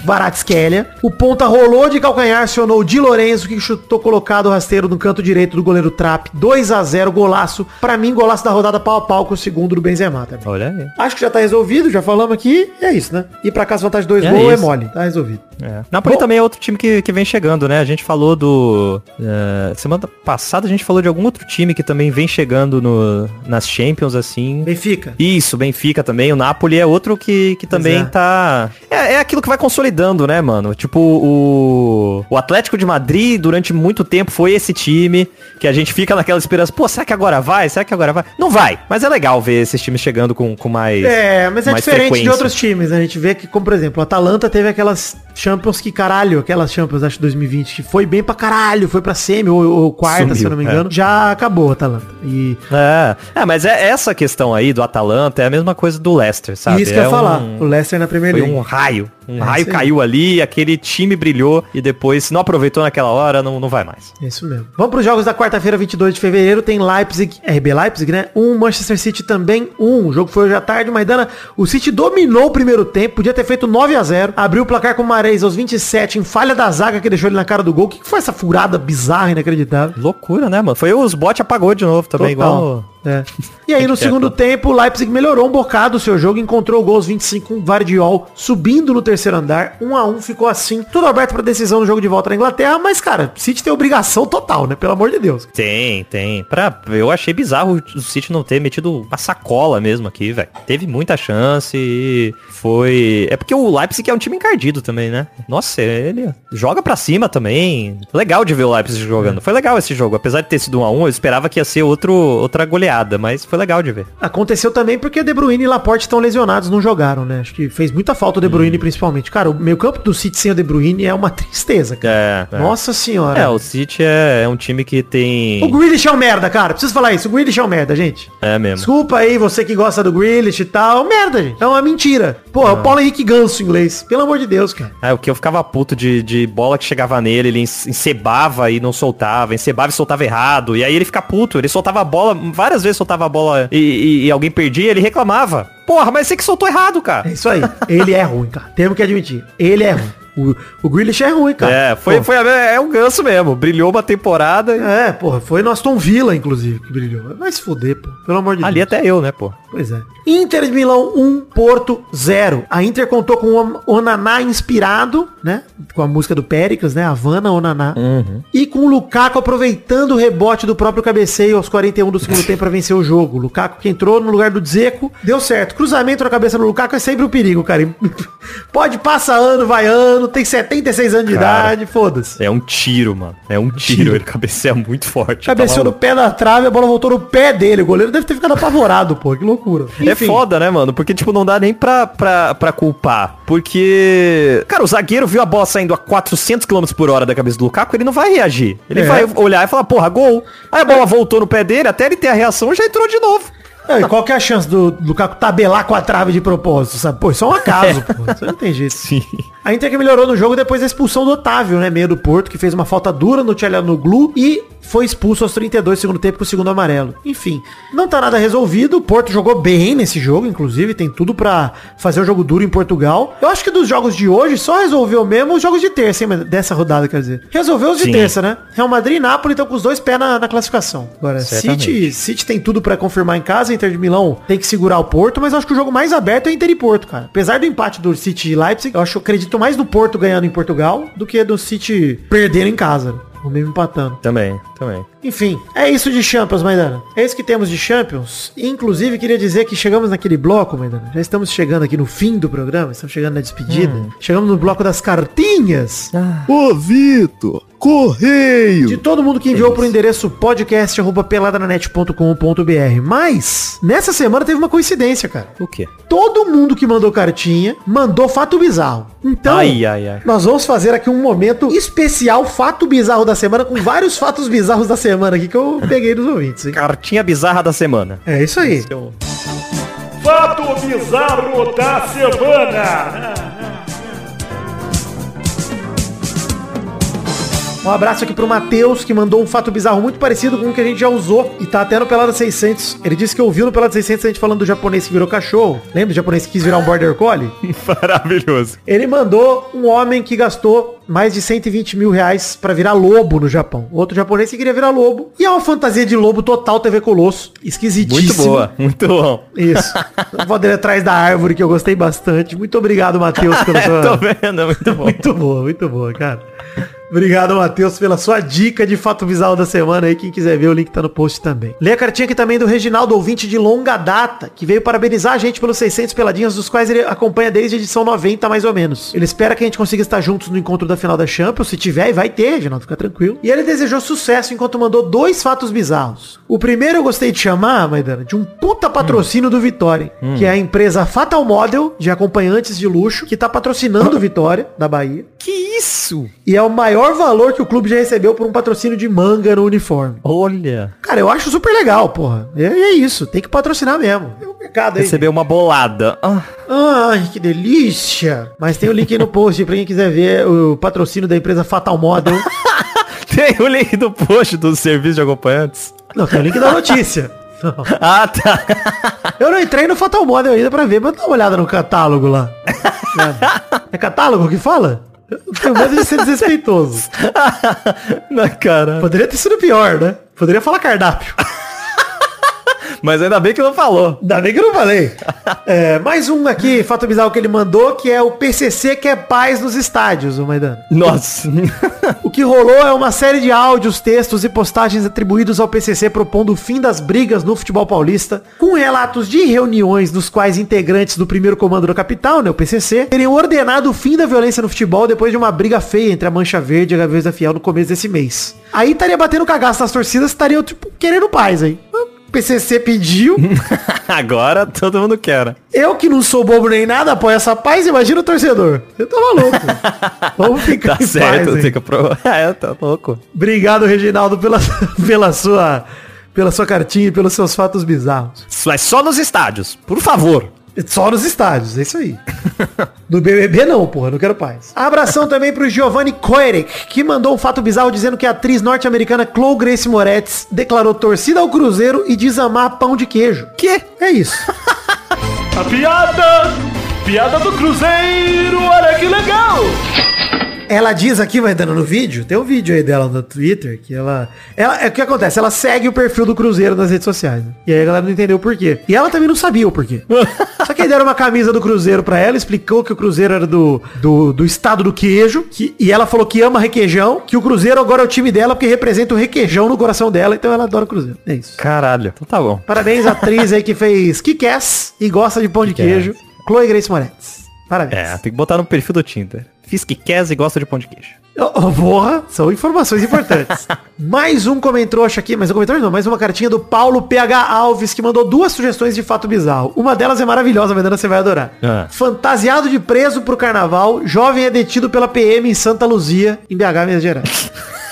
Varatskelia. O ponta rolou de calcanhar, acionou o Di Lorenzo, que chutou colocado o rasteiro no canto direito do goleiro Trap. 2 a 0 golaço. Pra mim, golaço da rodada pau a pau com o segundo do Benzema também. Olha aí. Acho que já tá resolvido, já falamos aqui. E é isso, né? E pra casa vantagem de dois É gols é mole. Tá resolvido. É. Napoli Bom. também é outro time que, que vem chegando, né? A gente falou do... é, semana passada a gente falou de algum outro time que também vem chegando no, nas Champions, assim. Benfica. Isso, Benfica também. Napoli é outro que, que também é. tá. É, é aquilo que vai consolidando, né, mano? Tipo, o. O Atlético de Madrid, durante muito tempo, foi esse time que a gente fica naquela esperança. Pô, será que agora vai? Será que agora vai? Não vai. Mas é legal ver esses times chegando com, com mais. É, mas é diferente de outros times. né? A gente vê que, como por exemplo, o Atalanta teve aquelas Champions que caralho, aquelas Champions, acho, 2020, que foi bem pra caralho, foi pra semi ou, ou quarta, Sumiu, se eu não me é. engano. Já acabou o Atalanta. E É. é, mas é essa questão aí do Atalanta é a mesma coisa do Leicester, sabe? isso que eu é ia falar. um- O Leicester na Premier Foi um raio. Um É raio caiu ali, aquele time brilhou e depois, não aproveitou naquela hora, não, não vai mais. Isso mesmo. Vamos pros jogos da quarta-feira, 22 de fevereiro. Tem Leipzig, RB Leipzig, né? Um Manchester City também, um. O jogo foi hoje à tarde, Maidana. O City dominou o primeiro tempo, podia ter feito 9 a 0 Abriu o placar com o Mares aos 27, em falha da zaga que deixou ele na cara do gol. O que que foi essa furada bizarra, inacreditável? Loucura, né, mano? Foi os bot apagou de novo também, Total. igual. É. E aí, no segundo tempo, o Leipzig melhorou um bocado o seu jogo, encontrou o gol aos 25 com o Vardiol, subindo no terceiro andar, 1 a 1 ficou assim, tudo aberto pra decisão no jogo de volta na Inglaterra, mas, cara, City tem obrigação total, né? Pelo amor de Deus. Tem, tem. Pra, eu achei bizarro o City não ter metido uma sacola mesmo aqui, velho. Teve muita chance e foi. É porque o Leipzig é um time encardido também, né? Nossa, ele joga pra cima também. Legal de ver o Leipzig jogando. Foi legal esse jogo. Apesar de ter sido um a um, eu esperava que ia ser outro, outra goleada goleada, mas foi legal de ver. Aconteceu também porque De Bruyne e Laporte estão lesionados, não jogaram, né? Acho que fez muita falta o De Bruyne principalmente. Cara, o meio campo do City sem o De Bruyne é uma tristeza, cara. É, é. Nossa senhora. É, o City é, é um time que tem... O Grealish é um merda, cara. Preciso falar isso. O Grealish é um merda, gente. É mesmo. Desculpa aí, você que gosta do Grealish e tal. Merda, gente. É uma mentira. Pô, é o Paulo Henrique Ganso inglês. Pelo amor de Deus, cara. É, o que eu ficava puto de, de bola que chegava nele, ele en- encebava e não soltava, encebava e soltava errado. E aí ele fica puto, ele soltava a bola, várias vezes soltava a bola e, e- e alguém perdia, ele reclamava. Porra, mas você que soltou errado, É cara. isso aí. Ele é ruim, cara. Temos que admitir. Ele é ruim. O, o Grealish é ruim, cara. É, foi, Pô, foi é um ganso mesmo. Brilhou uma temporada. e- É, porra, foi no Aston Villa, inclusive, que brilhou. Vai se fuder, pô. Pelo amor de Ali Deus. até eu, né, pô? Pois é. Inter de Milão 1, Porto 0. A Inter contou com o Onaná inspirado, né? Com a música do Péricles, né? Havana, Onaná. E com o Lukaku aproveitando o rebote do próprio cabeceio aos 41 do segundo tempo para vencer o jogo. O Lukaku que entrou no lugar do Dzeko, deu certo. Cruzamento na cabeça do Lukaku é sempre um perigo, cara. (laughs) Pode passar ano, vai ano, tem 76 anos de Cara, idade, foda-se. É um tiro, mano. É um tiro. tiro. Ele cabeceia muito forte. Cabeceou Tá no pé da trave, a bola voltou no pé dele. O goleiro deve ter ficado apavorado, pô. Que loucura. É foda, né, mano? Porque, tipo, não dá nem pra, pra, pra culpar. Porque, cara, o zagueiro viu a bola saindo a 400 km por hora da cabeça do Lukaku, ele não vai reagir. Ele É. vai olhar e falar, porra, gol. Aí a bola voltou no pé dele, até ele ter a reação, já entrou de novo. É, e qual que é a chance do Lukaku tabelar com a trave de propósito, sabe? Pô, isso é um acaso, (laughs) pô. Isso não tem jeito. Sim. A Inter que melhorou no jogo depois da expulsão do Otávio, né? Meio do Porto, que fez uma falta dura no Tchelanoglu e foi expulso aos 32 do segundo tempo com o segundo amarelo. Enfim, não tá nada resolvido. O Porto jogou bem nesse jogo, inclusive. Tem tudo pra fazer o jogo duro em Portugal. Eu acho que dos jogos de hoje só resolveu mesmo os jogos de terça, hein? Dessa rodada, quer dizer. Resolveu os de Sim. terça, né? Real Madrid e Nápoles estão com os dois pés na, na classificação. Agora, Certamente. City, City tem tudo pra confirmar em casa. Inter de Milão tem que segurar o Porto, mas eu acho que o jogo mais aberto é Inter e Porto, cara. Apesar do empate do City e Leipzig, eu acho eu acredito mais no Porto ganhando em Portugal do que do City perdendo em casa. O mesmo empatando. Também, também. Enfim, é isso de Champions, Maidana. É isso que temos de Champions. Inclusive, queria dizer que chegamos naquele bloco, Maidana. Já estamos chegando aqui no fim do programa, estamos chegando na despedida. Chegamos no bloco das cartinhas. Ô, Vitor, correio! De todo mundo que enviou pro endereço podcast.peladananet.com.br. Mas, nessa semana teve uma coincidência, cara. O quê? Todo mundo que mandou cartinha mandou fato bizarro. Então, Ai, ai, ai. nós vamos fazer aqui um momento especial fato bizarro da semana com vários fatos bizarros da semana aqui que eu peguei dos ouvintes. hein? Cartinha bizarra da semana. É isso aí. Fato bizarro da semana. Um abraço aqui pro Matheus, que mandou um fato bizarro muito parecido com o que a gente já usou e tá até no Pelada 600. Ele disse que ouviu no Pelada 600 a gente falando do japonês que virou cachorro. Lembra do japonês que quis virar um Border Collie? (laughs) Maravilhoso. Ele mandou um homem que gastou mais de 120 mil reais pra virar lobo no Japão. Outro japonês que queria virar lobo. E é uma fantasia de lobo total TV Colosso. Esquisitíssimo. Muito boa, muito bom. Isso. (laughs) Vou dele atrás da árvore que eu gostei bastante. Muito obrigado, Matheus, pela (laughs) sua... Tô vendo, muito bom. Muito boa, muito boa, cara. Obrigado, Matheus, pela sua dica de fato bizarro da semana aí. Quem quiser ver, o link tá no post também. Lê a cartinha aqui também do Reginaldo, ouvinte de longa data, que veio parabenizar a gente pelos 600 peladinhas, dos quais ele acompanha desde a edição 90, mais ou menos. Ele espera que a gente consiga estar juntos no encontro da final da Champions. Se tiver, e vai ter, Reginaldo, fica tranquilo. E ele desejou sucesso enquanto mandou dois fatos bizarros. O primeiro eu gostei de chamar, Maidana, de um puta patrocínio do Vitória, que é a empresa Fatal Model, de acompanhantes de luxo, que tá patrocinando o Vitória, da Bahia. Que isso? E é o maior valor que o clube já recebeu por um patrocínio de manga no uniforme. Olha. Cara, eu acho super legal, porra. E é isso, tem que patrocinar mesmo. É um mercado aí. Recebeu uma bolada. Ah, Ai, que delícia. Mas tem o link aí no post pra quem quiser ver o patrocínio da empresa Fatal Model. (laughs) tem o link do post do serviço de acompanhantes. Não, tem o link da notícia. Não. (laughs) Ah, tá. Eu não entrei no Fatal Model ainda pra ver, mas dá uma olhada no catálogo lá. (laughs) É catálogo que fala? Eu tenho medo de ser desrespeitoso. (laughs) Na cara. Poderia ter sido pior, né? Poderia falar cardápio. Mas ainda bem que não falou. Ainda bem que eu não falei. É, mais um aqui, fato bizarro que ele mandou, que é o PCC que é paz nos estádios, o Maidana. Nossa. (laughs) O que rolou é uma série de áudios, textos e postagens atribuídos ao PCC propondo o fim das brigas no futebol paulista, com relatos de reuniões nos quais integrantes do primeiro comando da capital, né, o PCC, teriam ordenado o fim da violência no futebol depois de uma briga feia entre a Mancha Verde e a Gaviões da Fiel no começo desse mês. Aí estaria batendo cagaço nas torcidas, estariam, tipo, querendo paz aí. PCC pediu. (laughs) Agora todo mundo quer, né? Eu que não sou bobo nem nada, apoio essa paz, imagina o torcedor. Eu tô maluco. (laughs) Vamos ficar Tá em certo, paz, fica pro... (laughs) É, tá louco. Obrigado, Reginaldo, pela, pela sua pela sua cartinha e pelos seus fatos bizarros. Mas só nos estádios, por favor. Só nos estádios, é isso aí. (laughs) No BBB não, porra, não quero paz. Abração também pro Giovanni Koerek, que mandou um fato bizarro dizendo que a atriz norte-americana Chloe Grace Moretz declarou torcida ao Cruzeiro e diz amar pão de queijo. Que? É isso. (laughs) A piada! Piada do Cruzeiro, olha que legal! Ela diz aqui, vai dando no vídeo, tem um vídeo aí dela no Twitter, que ela... ela é o que acontece? Ela segue o perfil do Cruzeiro nas redes sociais. né? E aí a galera não entendeu o porquê. E ela também não sabia o porquê. (laughs) Só que aí deram uma camisa do Cruzeiro pra ela, explicou que o Cruzeiro era do, do, do estado do queijo, que, e ela falou que ama requeijão, que o Cruzeiro agora é o time dela porque representa o requeijão no coração dela, então ela adora o Cruzeiro. É isso. Caralho. Então tá bom. Parabéns à atriz aí que fez Kick-Ass e gosta de pão de queijo. Chloe Grace Moretz. Parabéns. É, tem que botar no perfil do Tinder. Fiz que quer e gosta de pão de queijo. Oh, porra, são informações importantes. (laughs) mais um comentário aqui, mais um comentário não, mais uma cartinha do Paulo PH Alves, que mandou duas sugestões de fato bizarro. Uma delas é maravilhosa, Vendana, você vai adorar. Ah. Fantasiado de preso pro carnaval, jovem é detido pela PM em Santa Luzia, em BH, Minas Gerais. (laughs)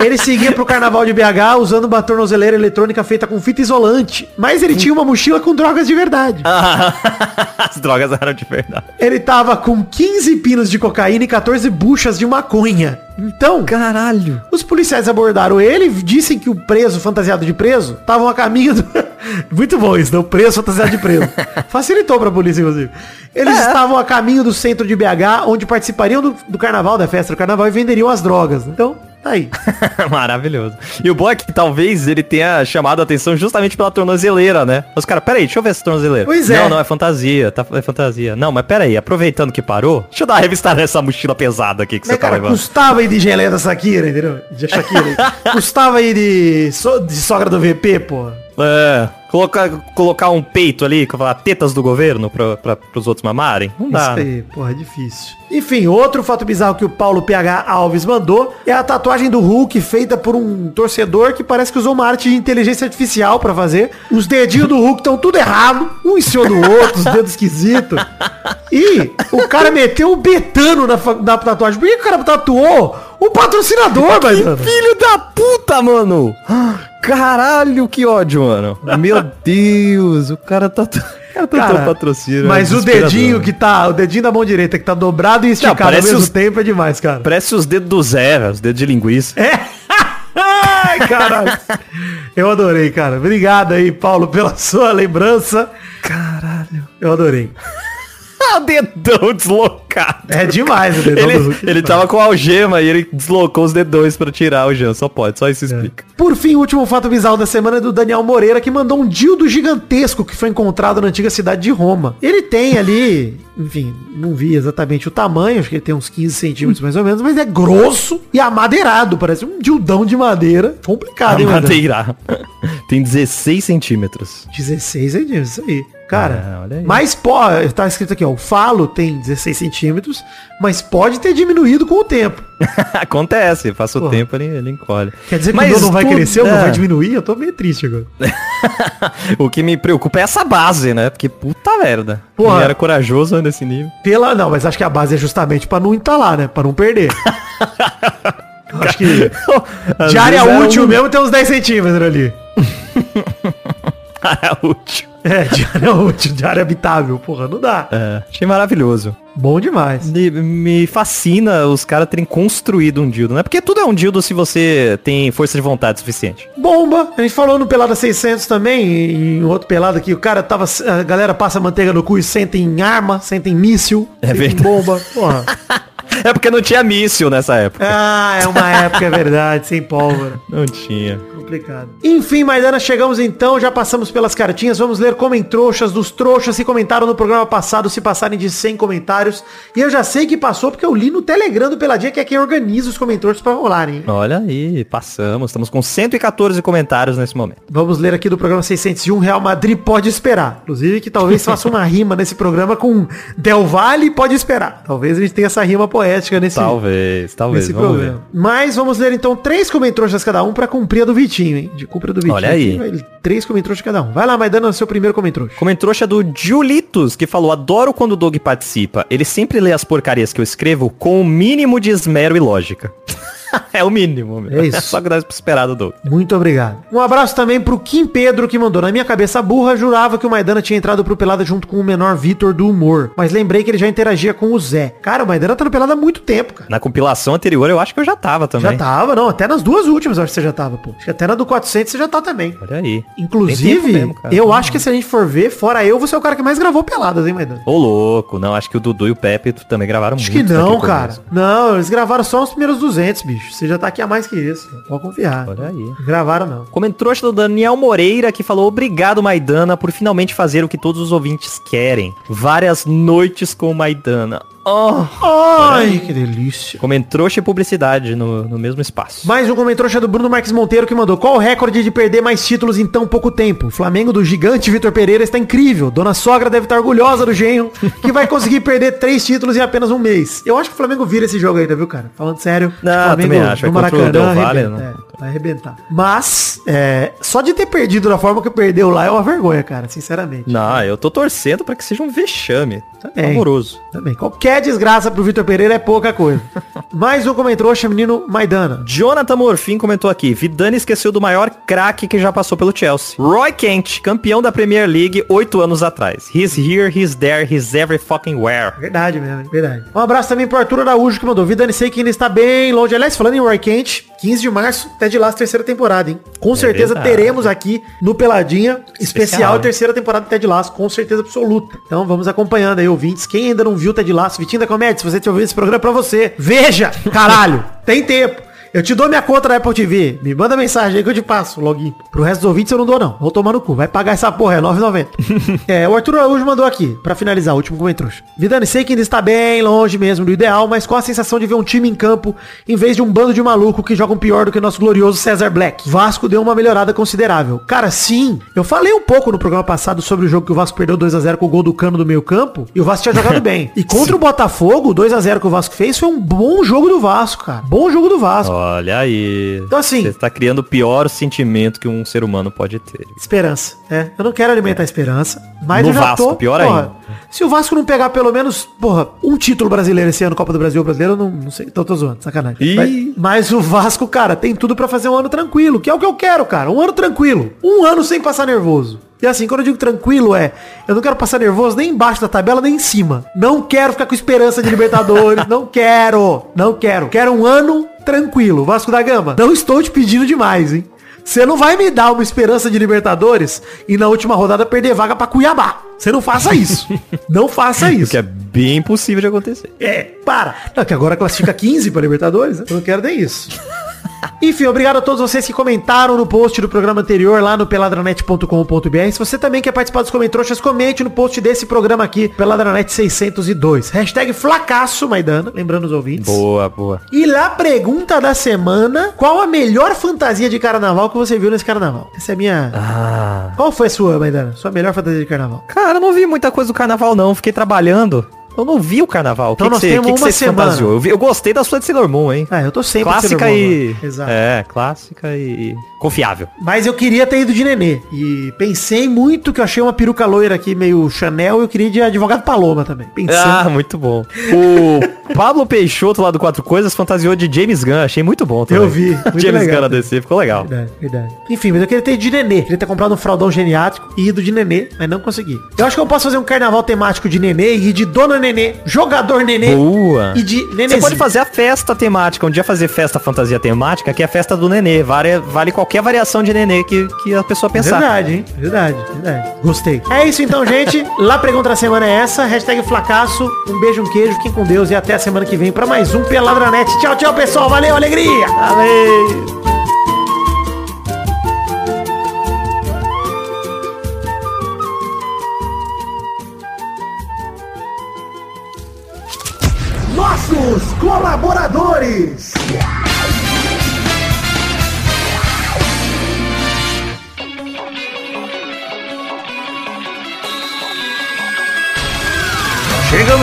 Ele seguia pro carnaval de BH usando uma tornozeleira eletrônica feita com fita isolante, mas ele tinha uma mochila com drogas de verdade. (laughs) As drogas eram de verdade. Ele tava com 15 pinos de cocaína e 14 buchas de maconha. Então, Caralho. os policiais abordaram ele e dissem que o preso, fantasiado de preso, estavam a caminho do... (laughs) Muito bom isso, né? O preso fantasiado de preso. (laughs) Facilitou pra polícia, inclusive. Eles estavam a caminho do centro de BH, onde participariam do, do carnaval, da festa do carnaval, e venderiam as drogas. Então, tá aí. (laughs) Maravilhoso. E o bom é que talvez ele tenha chamado a atenção justamente pela tornozeleira, né? Os caras, peraí, deixa eu ver essa tornozeleira. Pois é. Não, não, é fantasia, tá, é fantasia. Não, mas peraí, aproveitando que parou, deixa eu dar uma revistada nessa mochila pesada aqui que Né, você tá cara, levando. custava aí de geleia da Shakira, entendeu? De Shakira. (laughs) custava aí de, so- de sogra do VP, pô. É, colocar, colocar um peito ali, com falar tetas do governo pra, pra, pros outros mamarem? Não dá. Isso né? aí, porra, é difícil. Enfim, outro fato bizarro que o Paulo PH Alves mandou é a tatuagem do Hulk feita por um torcedor que parece que usou uma arte de inteligência artificial pra fazer. Os dedinhos do Hulk estão tudo errado, um em cima do outro, os dedos esquisitos. E o cara meteu o betano na, na tatuagem. Por que que o cara tatuou o patrocinador, mas Filho da puta, mano! Caralho, que ódio, mano. Meu Deus, o cara tá... (laughs) Cara tá Cara, patrocínio. Mas é o dedinho que tá, o dedinho da mão direita que tá dobrado e esticado ao parece mesmo os- tempo é demais, cara. Parece os dedos do Zé, os dedos de linguiça. É. (laughs) Ai, caralho. Eu adorei, cara. Obrigado aí, Paulo, pela sua lembrança. Caralho. Eu adorei. (laughs) Ah, dedão deslocado. É demais o dedão do Ele, Hulk. ele tava com algema e ele deslocou os dedões pra tirar a algema. Só pode, só isso explica. Por fim, o último fato bizarro da semana é do Daniel Moreira, que mandou um dildo gigantesco que foi encontrado na antiga cidade de Roma. Ele tem ali, enfim, não vi exatamente o tamanho, acho que ele tem uns 15 centímetros mais ou menos, mas é grosso e amadeirado, parece um dildão de madeira. Complicado, A hein, madeira. (laughs) Tem 16 centímetros. 16 centímetros, isso aí. Cara, Ah, mas pode, tá escrito aqui, ó, o falo tem 16 centímetros, mas pode ter diminuído com o tempo. (laughs) Acontece, passa o tempo, ele, ele encolhe. Quer dizer que Mas o meu não vai tudo- crescer, o meu é. vai diminuir? Eu tô meio triste agora. (laughs) o que me preocupa é essa base, né? Porque puta merda. Porra. Quem era corajoso nesse nível. Pela, não, mas acho que a base é justamente pra não entalar, né? Pra não perder. (laughs) Acho que de área útil um- mesmo tem uns 10 centímetros ali. Área útil. É, de área (laughs) útil, de área habitável. Porra, não dá. É, achei maravilhoso. Bom demais. Me, me fascina os caras terem construído um dildo, né? Porque tudo é um dildo se você tem força de vontade suficiente. Bomba. A gente falou no Pelada 600 também, em outro pelado aqui, o cara tava, a galera passa manteiga no cu e senta em arma, senta em míssil, É senta em verdade. bomba. Porra. (laughs) É porque não tinha míssil nessa época. Ah, é uma época, é verdade, sem pólvora. Não tinha. Complicado. Enfim, Maidana, chegamos então, já passamos pelas cartinhas, vamos ler comentroxas dos trouxas que comentaram no programa passado, se passarem de 100 comentários. E eu já sei que passou porque eu li no Telegram do Peladinha, que é quem organiza os comentroxas pra rolarem. hein? Olha aí, passamos. Estamos com 114 comentários nesse momento. Vamos ler aqui do programa 601, Real Madrid pode esperar. Inclusive que talvez faça uma rima nesse programa com Del Valle pode esperar. Talvez a gente tenha essa rima poética poética nesse, Talvez, talvez. nesse vamos programa. Mas vamos ler então três comentroxas cada um pra cumprir a do Vitinho, hein? De cumprir a do Vitinho. Olha aí. Aqui, Três comentroxas cada um. Vai lá, Maidana, seu primeiro comentroxa. ver. Comentrouxa do Julitos, que falou, adoro quando o Doug participa. Ele sempre lê as porcarias que eu escrevo com o mínimo de esmero e lógica. (laughs) (laughs) é o mínimo. meu. É isso. (laughs) Só que dá pra esperar do Doug. Muito obrigado. Um abraço também pro Kim Pedro, que mandou. Na minha cabeça burra, jurava que o Maidana tinha entrado pro Pelada junto com o menor Vitor do Humor. Mas lembrei que ele já interagia com o Zé. Cara, o Maidana tá no Pelada há muito tempo, cara. Na compilação anterior eu acho que eu já tava também. Já tava, não. Até nas duas últimas eu acho que você já tava, pô. Acho que até na do 400 você já tá também. Olha aí. Inclusive, mesmo, eu acho que se a gente for ver, fora eu, você é o cara que mais gravou peladas, hein, Maidana? Ô louco, não, acho que o Dudu e o Pepe também gravaram Acho muito. que não, cara. começo. Não, eles gravaram só os primeiros 200, bicho. Você já tá aqui a mais que isso. Pode confiar. Olha aí. Gravaram não. Comentário do Daniel Moreira que falou obrigado Maidana por finalmente fazer o que todos os ouvintes querem. Várias noites com Maidana. Oh. Ai, que delícia. Comentrouxa e publicidade no, no mesmo espaço. Mais um comentário do Bruno Marques Monteiro que mandou. Qual o recorde de perder mais títulos em tão pouco tempo? O Flamengo do gigante Vitor Pereira está incrível. Dona Sogra deve estar orgulhosa do genro, que vai conseguir perder três títulos em apenas um mês. Eu acho que o Flamengo vira esse jogo ainda, viu, cara? Falando sério. Não, Flamengo também acho. no contra o Del arrebenta, não. é, vai arrebentar. Mas, é, só de ter perdido da forma que perdeu lá é uma vergonha, cara, sinceramente. Não, eu tô torcendo pra que seja um vexame. Também. Amoroso. Também. Qualquer desgraça pro Vitor Pereira é pouca coisa. (laughs) Mais um comentário, menino Maidana. Jonathan Morfin comentou aqui, Vidani esqueceu do maior craque que já passou pelo Chelsea. Roy Kent, campeão da Premier League oito anos atrás. He's here, he's there, he's every fucking where. Verdade mesmo, verdade. Um abraço também pro Arthur Araújo que mandou. Vida sei que ainda está bem longe. Aliás, falando em Roy Kent, 15 de março, Ted Lasso, terceira temporada, hein? Com certeza verdade. teremos aqui no Peladinha especial, Especial, terceira temporada do Ted Lasso, com certeza absoluta. Então vamos acompanhando aí, ouvintes. Quem ainda não viu Ted Lasso, Vitinho da Comédia, se você te ouviu esse programa é pra você. Veja, caralho, (laughs) tem tempo. Eu te dou minha conta da Apple TV. Me manda mensagem aí que eu te passo login. Pro resto dos ouvintes eu não dou não. Vou tomar no cu. Vai pagar essa porra, é 9,90. (laughs) é, o Arthur Araújo mandou aqui, pra finalizar, o último comentário. Vidani, sei que ainda está bem longe mesmo do ideal, mas com a sensação de ver um time em campo em vez de um bando de maluco que jogam pior do que o nosso glorioso César Black. Vasco deu uma melhorada considerável. Cara, sim. Eu falei um pouco no programa passado sobre o jogo que o Vasco perdeu 2 a 0 com o gol do Cano do meio campo e o Vasco tinha jogado (laughs) bem. E contra o Botafogo, o 2 a 0 que o Vasco fez foi um bom jogo do Vasco, cara. Bom jogo do Vasco. Olha aí. Então, assim- Você está criando o pior sentimento que um ser humano pode ter. Esperança, né? Eu não quero alimentar a esperança, mas No eu já Vasco, tô... pior porra, ainda. Se o Vasco não pegar pelo menos, porra, um título brasileiro esse ano, Copa do Brasil ou brasileiro, eu não, não sei, então tô zoando, sacanagem. Ih. Mas, mas o Vasco, cara, tem tudo pra fazer um ano tranquilo, que é o que eu quero, cara. Um ano tranquilo. Um ano sem passar nervoso. E assim, quando eu digo tranquilo é, eu não quero passar nervoso nem embaixo da tabela, nem em cima. Não quero ficar com esperança de Libertadores, (laughs) não quero, não quero. Quero um ano tranquilo. Vasco da Gama, não estou te pedindo demais, hein? Você não vai me dar uma esperança de Libertadores e na última rodada perder vaga pra Cuiabá. Você não faça isso. (laughs) não faça isso. que é bem possível de acontecer. É, para. Não, que agora classifica 15 para Libertadores, né? Eu não quero nem isso. (laughs) Enfim, obrigado a todos vocês que comentaram no post do programa anterior lá no peladranet.com.br. Se você também quer participar dos comentroxas, comente no post desse programa aqui, Peladranet 602. Hashtag Flacaço, Maidana, lembrando os ouvintes. Boa, boa. E lá, pergunta da semana, qual a melhor fantasia de carnaval que você viu nesse carnaval? Essa é a minha... Ah. Qual foi a sua, Maidana? Sua melhor fantasia de carnaval? Cara, eu não vi muita coisa do carnaval não, fiquei trabalhando. Eu não vi o carnaval. Que Então que nós você, temos que que uma se semana. fantasiou? Eu, vi- eu gostei da sua de Sailor Moon, hein? Ah, eu tô sempre clássica Moon, e... né? Exato. É, clássica e confiável. Mas eu queria ter ido de nenê. E pensei muito que eu achei uma peruca loira aqui, meio Chanel, e eu queria ir de advogado Paloma também. Pensando. Ah, muito bom. O (laughs) Pablo Peixoto lá do Quatro Coisas fantasiou de James Gunn. Achei muito bom também. Eu vi, (laughs) James legal. Gunn na DC, ficou legal. Verdade, verdade. Enfim, mas eu queria ter ido de nenê. Queria ter comprado um fraldão geniátrico e ido de nenê, mas não consegui. Eu acho que eu posso fazer um carnaval temático de nenê e ir de dona nenê, jogador nenê Boa. e de nenê. Você pode fazer a festa temática. Um dia fazer festa fantasia temática, que é a festa do nenê. Vale, vale qualquer variação de nenê que, que a pessoa pensar. Verdade, hein? Verdade, verdade. Gostei. É isso então, gente. Lá pergunta da semana é essa. Hashtag Flacaço. Um beijo, um queijo. Fiquem com Deus e até a semana que vem pra mais um Peladranet. Tchau, tchau, pessoal. Valeu, alegria. Valeu. Colaboradores.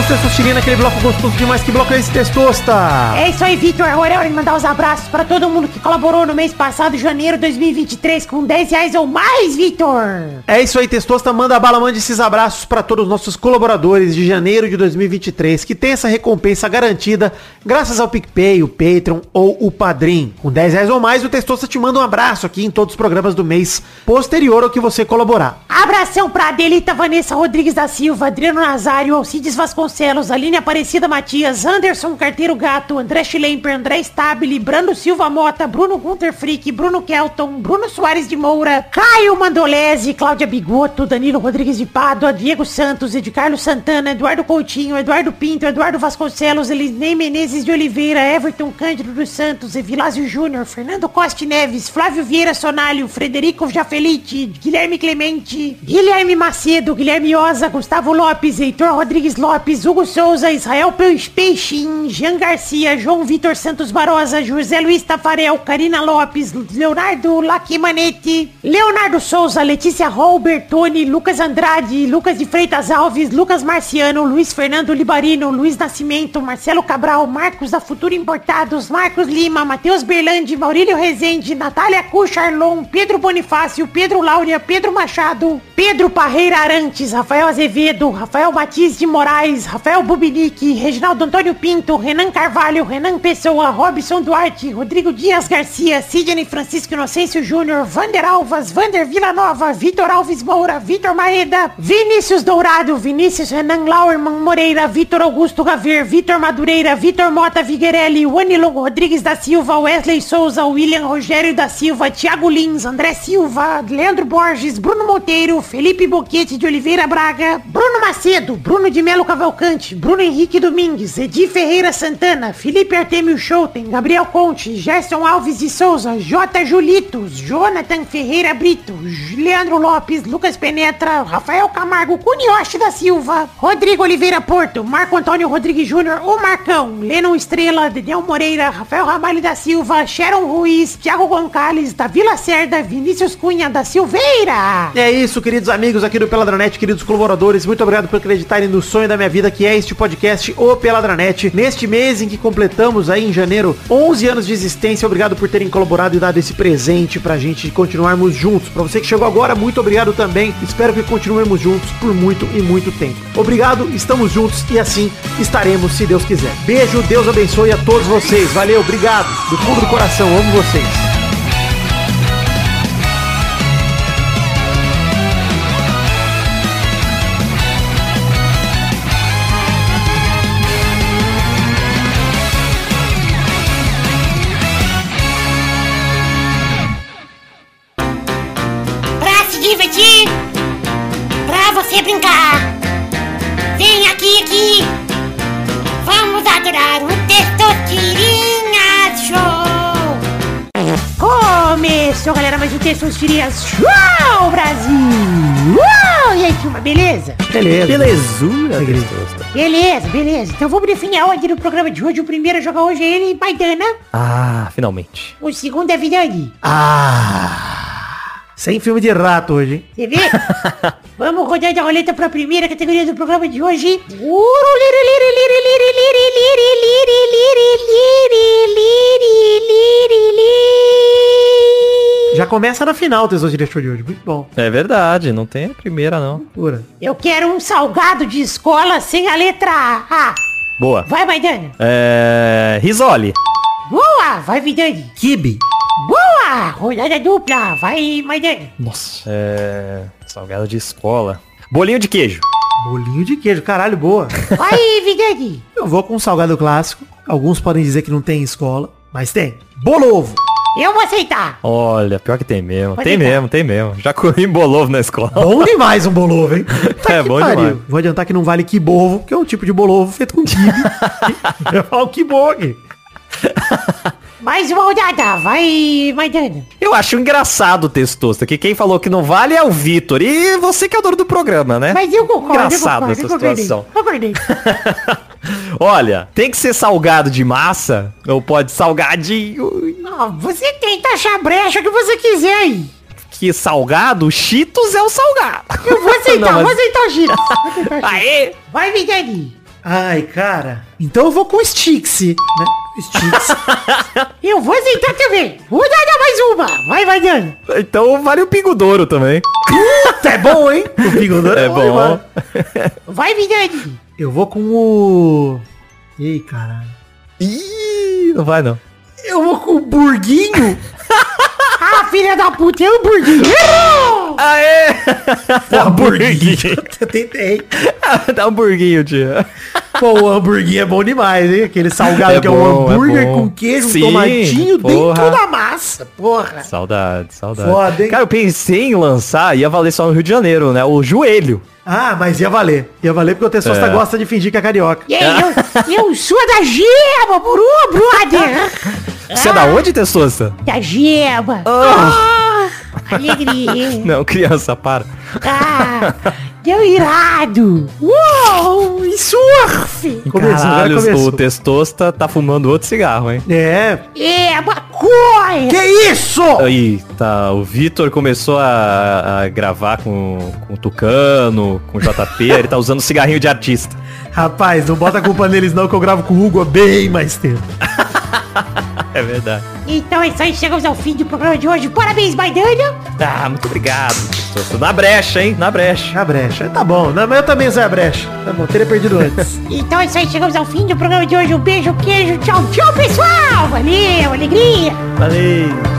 Chegamos, Testosterinha, aquele bloco gostoso demais. Que bloco é esse, Testosta? É isso aí, Vitor. Agora é hora de mandar os abraços pra todo mundo que colaborou no mês passado, janeiro de 2023, com 10 reais ou mais, Vitor. É isso aí, Testosta. Manda bala, mande esses abraços para todos os nossos colaboradores de janeiro de 2023, que tem essa recompensa garantida graças ao PicPay, o Patreon ou o Padrim. Com 10 reais ou mais, o Testosta te manda um abraço aqui em todos os programas do mês posterior ao que você colaborar. Abração pra Adelita Vanessa Rodrigues da Silva, Adriano Nazário, Alcides Vasconcelos, Aline Aparecida Matias, Anderson Carteiro Gato, André Schlemper, André Stabile, Brando Silva Mota, Bruno Gunter Frick, Bruno Kelton, Bruno Soares de Moura, Caio Mandolese, Cláudia Bigoto, Danilo Rodrigues de Pádua, Diego Santos, Ed Carlos Santana, Eduardo Coutinho, Eduardo Pinto, Eduardo Vasconcelos, Elisnei Menezes de Oliveira, Everton Cândido dos Santos, Evilásio Júnior, Fernando Costa Neves, Flávio Vieira Sonalho, Frederico Jafelite, Guilherme Clemente, Guilherme Macedo, Guilherme Oza, Gustavo Lopes, Heitor Rodrigues Lopes, Hugo Souza, Israel Peix- Peixin, Jean Garcia, João Vitor Santos Barosa, José Luiz Tafarel, Karina Lopes, Leonardo Lacimanetti, Leonardo Souza, Letícia Holber, Tony, Lucas Andrade, Lucas de Freitas Alves, Lucas Marciano, Luiz Fernando Libarino, Luiz Nascimento, Marcelo Cabral, Marcos da Futura Importados, Marcos Lima, Matheus Berlandi, Maurílio Rezende, Natália Cucharlon, Pedro Bonifácio, Pedro Laura, Pedro Machado, Pedro Parreira Arantes, Rafael Azevedo, Rafael Matiz de Moraes, Rafael Bubinique, Reginaldo Antônio Pinto, Renan Carvalho, Renan Pessoa, Robson Duarte, Rodrigo Dias Garcia, Sidney Francisco Inocêncio Júnior, Vander Alvas, Vander Villanova, Vitor Alves Moura, Vitor Maeda, Vinícius Dourado, Vinícius Renan Lauerman Moreira, Vitor Augusto Gaver, Vitor Madureira, Vitor Mota Viguerelli, Wanilon Rodrigues da Silva, Wesley Souza, William Rogério da Silva, Thiago Lins, André Silva, Leandro Borges, Bruno Monteiro, Felipe Boquete de Oliveira Braga, Bruno Macedo, Bruno de Melo Cavalcante, Bruno Henrique Domingues, Edi Ferreira Santana, Felipe Artemio Schouten, Gabriel Conte, Gerson Alves de Souza, J. Julitos, Jonathan Ferreira Brito, Leandro Lopes, Lucas Penetra, Rafael Camargo, Cunioche da Silva, Rodrigo Oliveira Porto, Marco Antônio Rodrigues Júnior, o Marcão, Lennon Estrela, Daniel Moreira, Rafael Ramalho da Silva, Sharon Ruiz, Thiago Gonçalves, da Vila Cerda, Vinícius Cunha da Silveira. É isso, queridos amigos aqui do Peladranet, queridos colaboradores, muito obrigado por acreditarem no sonho da minha vida, que é este podcast, o Peladranet. Neste mês em que completamos aí em janeiro 11 anos de existência, obrigado por terem colaborado e dado esse presente pra gente continuarmos juntos. Pra você que chegou agora, muito obrigado também. Espero que continuemos juntos por muito e muito tempo. Obrigado, estamos juntos e assim estaremos, se Deus quiser. Beijo, Deus abençoe a todos vocês. Valeu, obrigado. Do fundo do coração, amo vocês. Galera, mais um Testosterinha Show, Brasil. Uau! E aí, turma, beleza? Beleza. Belezura, Testosta. Beleza, beleza. Então vamos definir a ordem do programa de hoje. O primeiro a jogar hoje é ele, Maidana. Ah, finalmente. O segundo é Vidani. Ah! Sem filme de rato hoje, hein? Você vê? (laughs) Vamos rodar a roleta para a primeira categoria do programa de hoje. Já começa na final, Tesouro Diretor de hoje. Muito bom. É verdade, não tem a primeira não. Pura. Eu quero um salgado de escola sem a letra A. Boa. Vai, Maidana. É... Risole. Boa, vai, Vidani. Kibe. Boa, rodada dupla. Vai, Maidana. Nossa. É... Salgado de escola. Bolinho de queijo. Bolinho de queijo. Caralho, boa. Vai, Vidani. Eu vou com um salgado clássico. Alguns podem dizer que não tem em escola, mas tem. Bolovo. Eu vou aceitar. Olha, pior que tem mesmo. Pode tem entrar. mesmo, tem mesmo. Já comi bolovo na escola. Bom demais um bolovo, hein? (laughs) É, que bom pariu. demais. Vou adiantar que não vale quibovo, que é um tipo de bolovo feito com kibe. (laughs) Eu falo quibogue. (laughs) Mais uma rodada. Vai, Maidana. Eu acho engraçado o Testosta, que quem falou que não vale é o Vitor. E você que é o dono do programa, né? Mas eu concordo, Engraçado eu essa concordo. situação. (laughs) concordei. Olha, tem que ser salgado de massa ou pode salgadinho? Ah, você tenta achar brecha que você quiser aí. Que salgado, Cheetos é o salgado. Eu vou aceitar, (laughs) Não, mas- vou aceitar o giro. (laughs) Aê! Vai, Vidani. Ai, cara. Então eu vou com o Stix, né? Stix. (laughs) Eu vou aceitar também. Vou dar mais uma. Vai, vai dando. Então vale o Pingo Douro também. é bom, hein? O Pingodoro É bom, bom. demais. Vai, Vidani. Eu vou com o... Ih, caralho. Ih, não vai não. Eu vou com o Burguinho. (laughs) Ah, filha da puta, é hambúrguer. Errou! Aê! Pô, (laughs) Burguinho. Eu tentei. (laughs) Dá um burguinho, tia. Pô, o hambúrguer é bom demais, hein? Aquele salgado É que é bom, um é hambúrguer bom. com queijo, um Sim, tomatinho porra. dentro da massa. Porra. Saudade, saudade. Foda, hein? Cara, eu pensei em lançar, ia valer só no Rio de Janeiro, né? O joelho. Ah, mas ia valer. Ia valer porque o Testosta É. gosta de fingir que é carioca. E aí, eu, eu sou da gema, buru, brother. Você é da onde, Testosta? Da gema. Ah, alegria. Não, criança, para. Ah, deu irado. Uou, e surf. Começou, Caralho, o Testosta tá fumando outro cigarro, hein? É. É, maconha. Que isso? Aí, tá, o Vitor começou a, a gravar com, com o Tucano, com o JP, (laughs) ele tá usando cigarrinho de artista. Rapaz, não bota a culpa (laughs) neles não que eu gravo com o Hugo há bem mais tempo. É verdade. Então é isso aí, chegamos ao fim do programa de hoje. Parabéns, Maidana. Ah, muito obrigado. Na brecha, hein? Na brecha. A brecha. Tá bom. Não, mas eu também sou a brecha. Tá bom, teria perdido antes. (laughs) Então é isso aí, chegamos ao fim do programa de hoje. Um beijo, queijo, tchau, tchau, pessoal. Valeu, alegria. Valeu.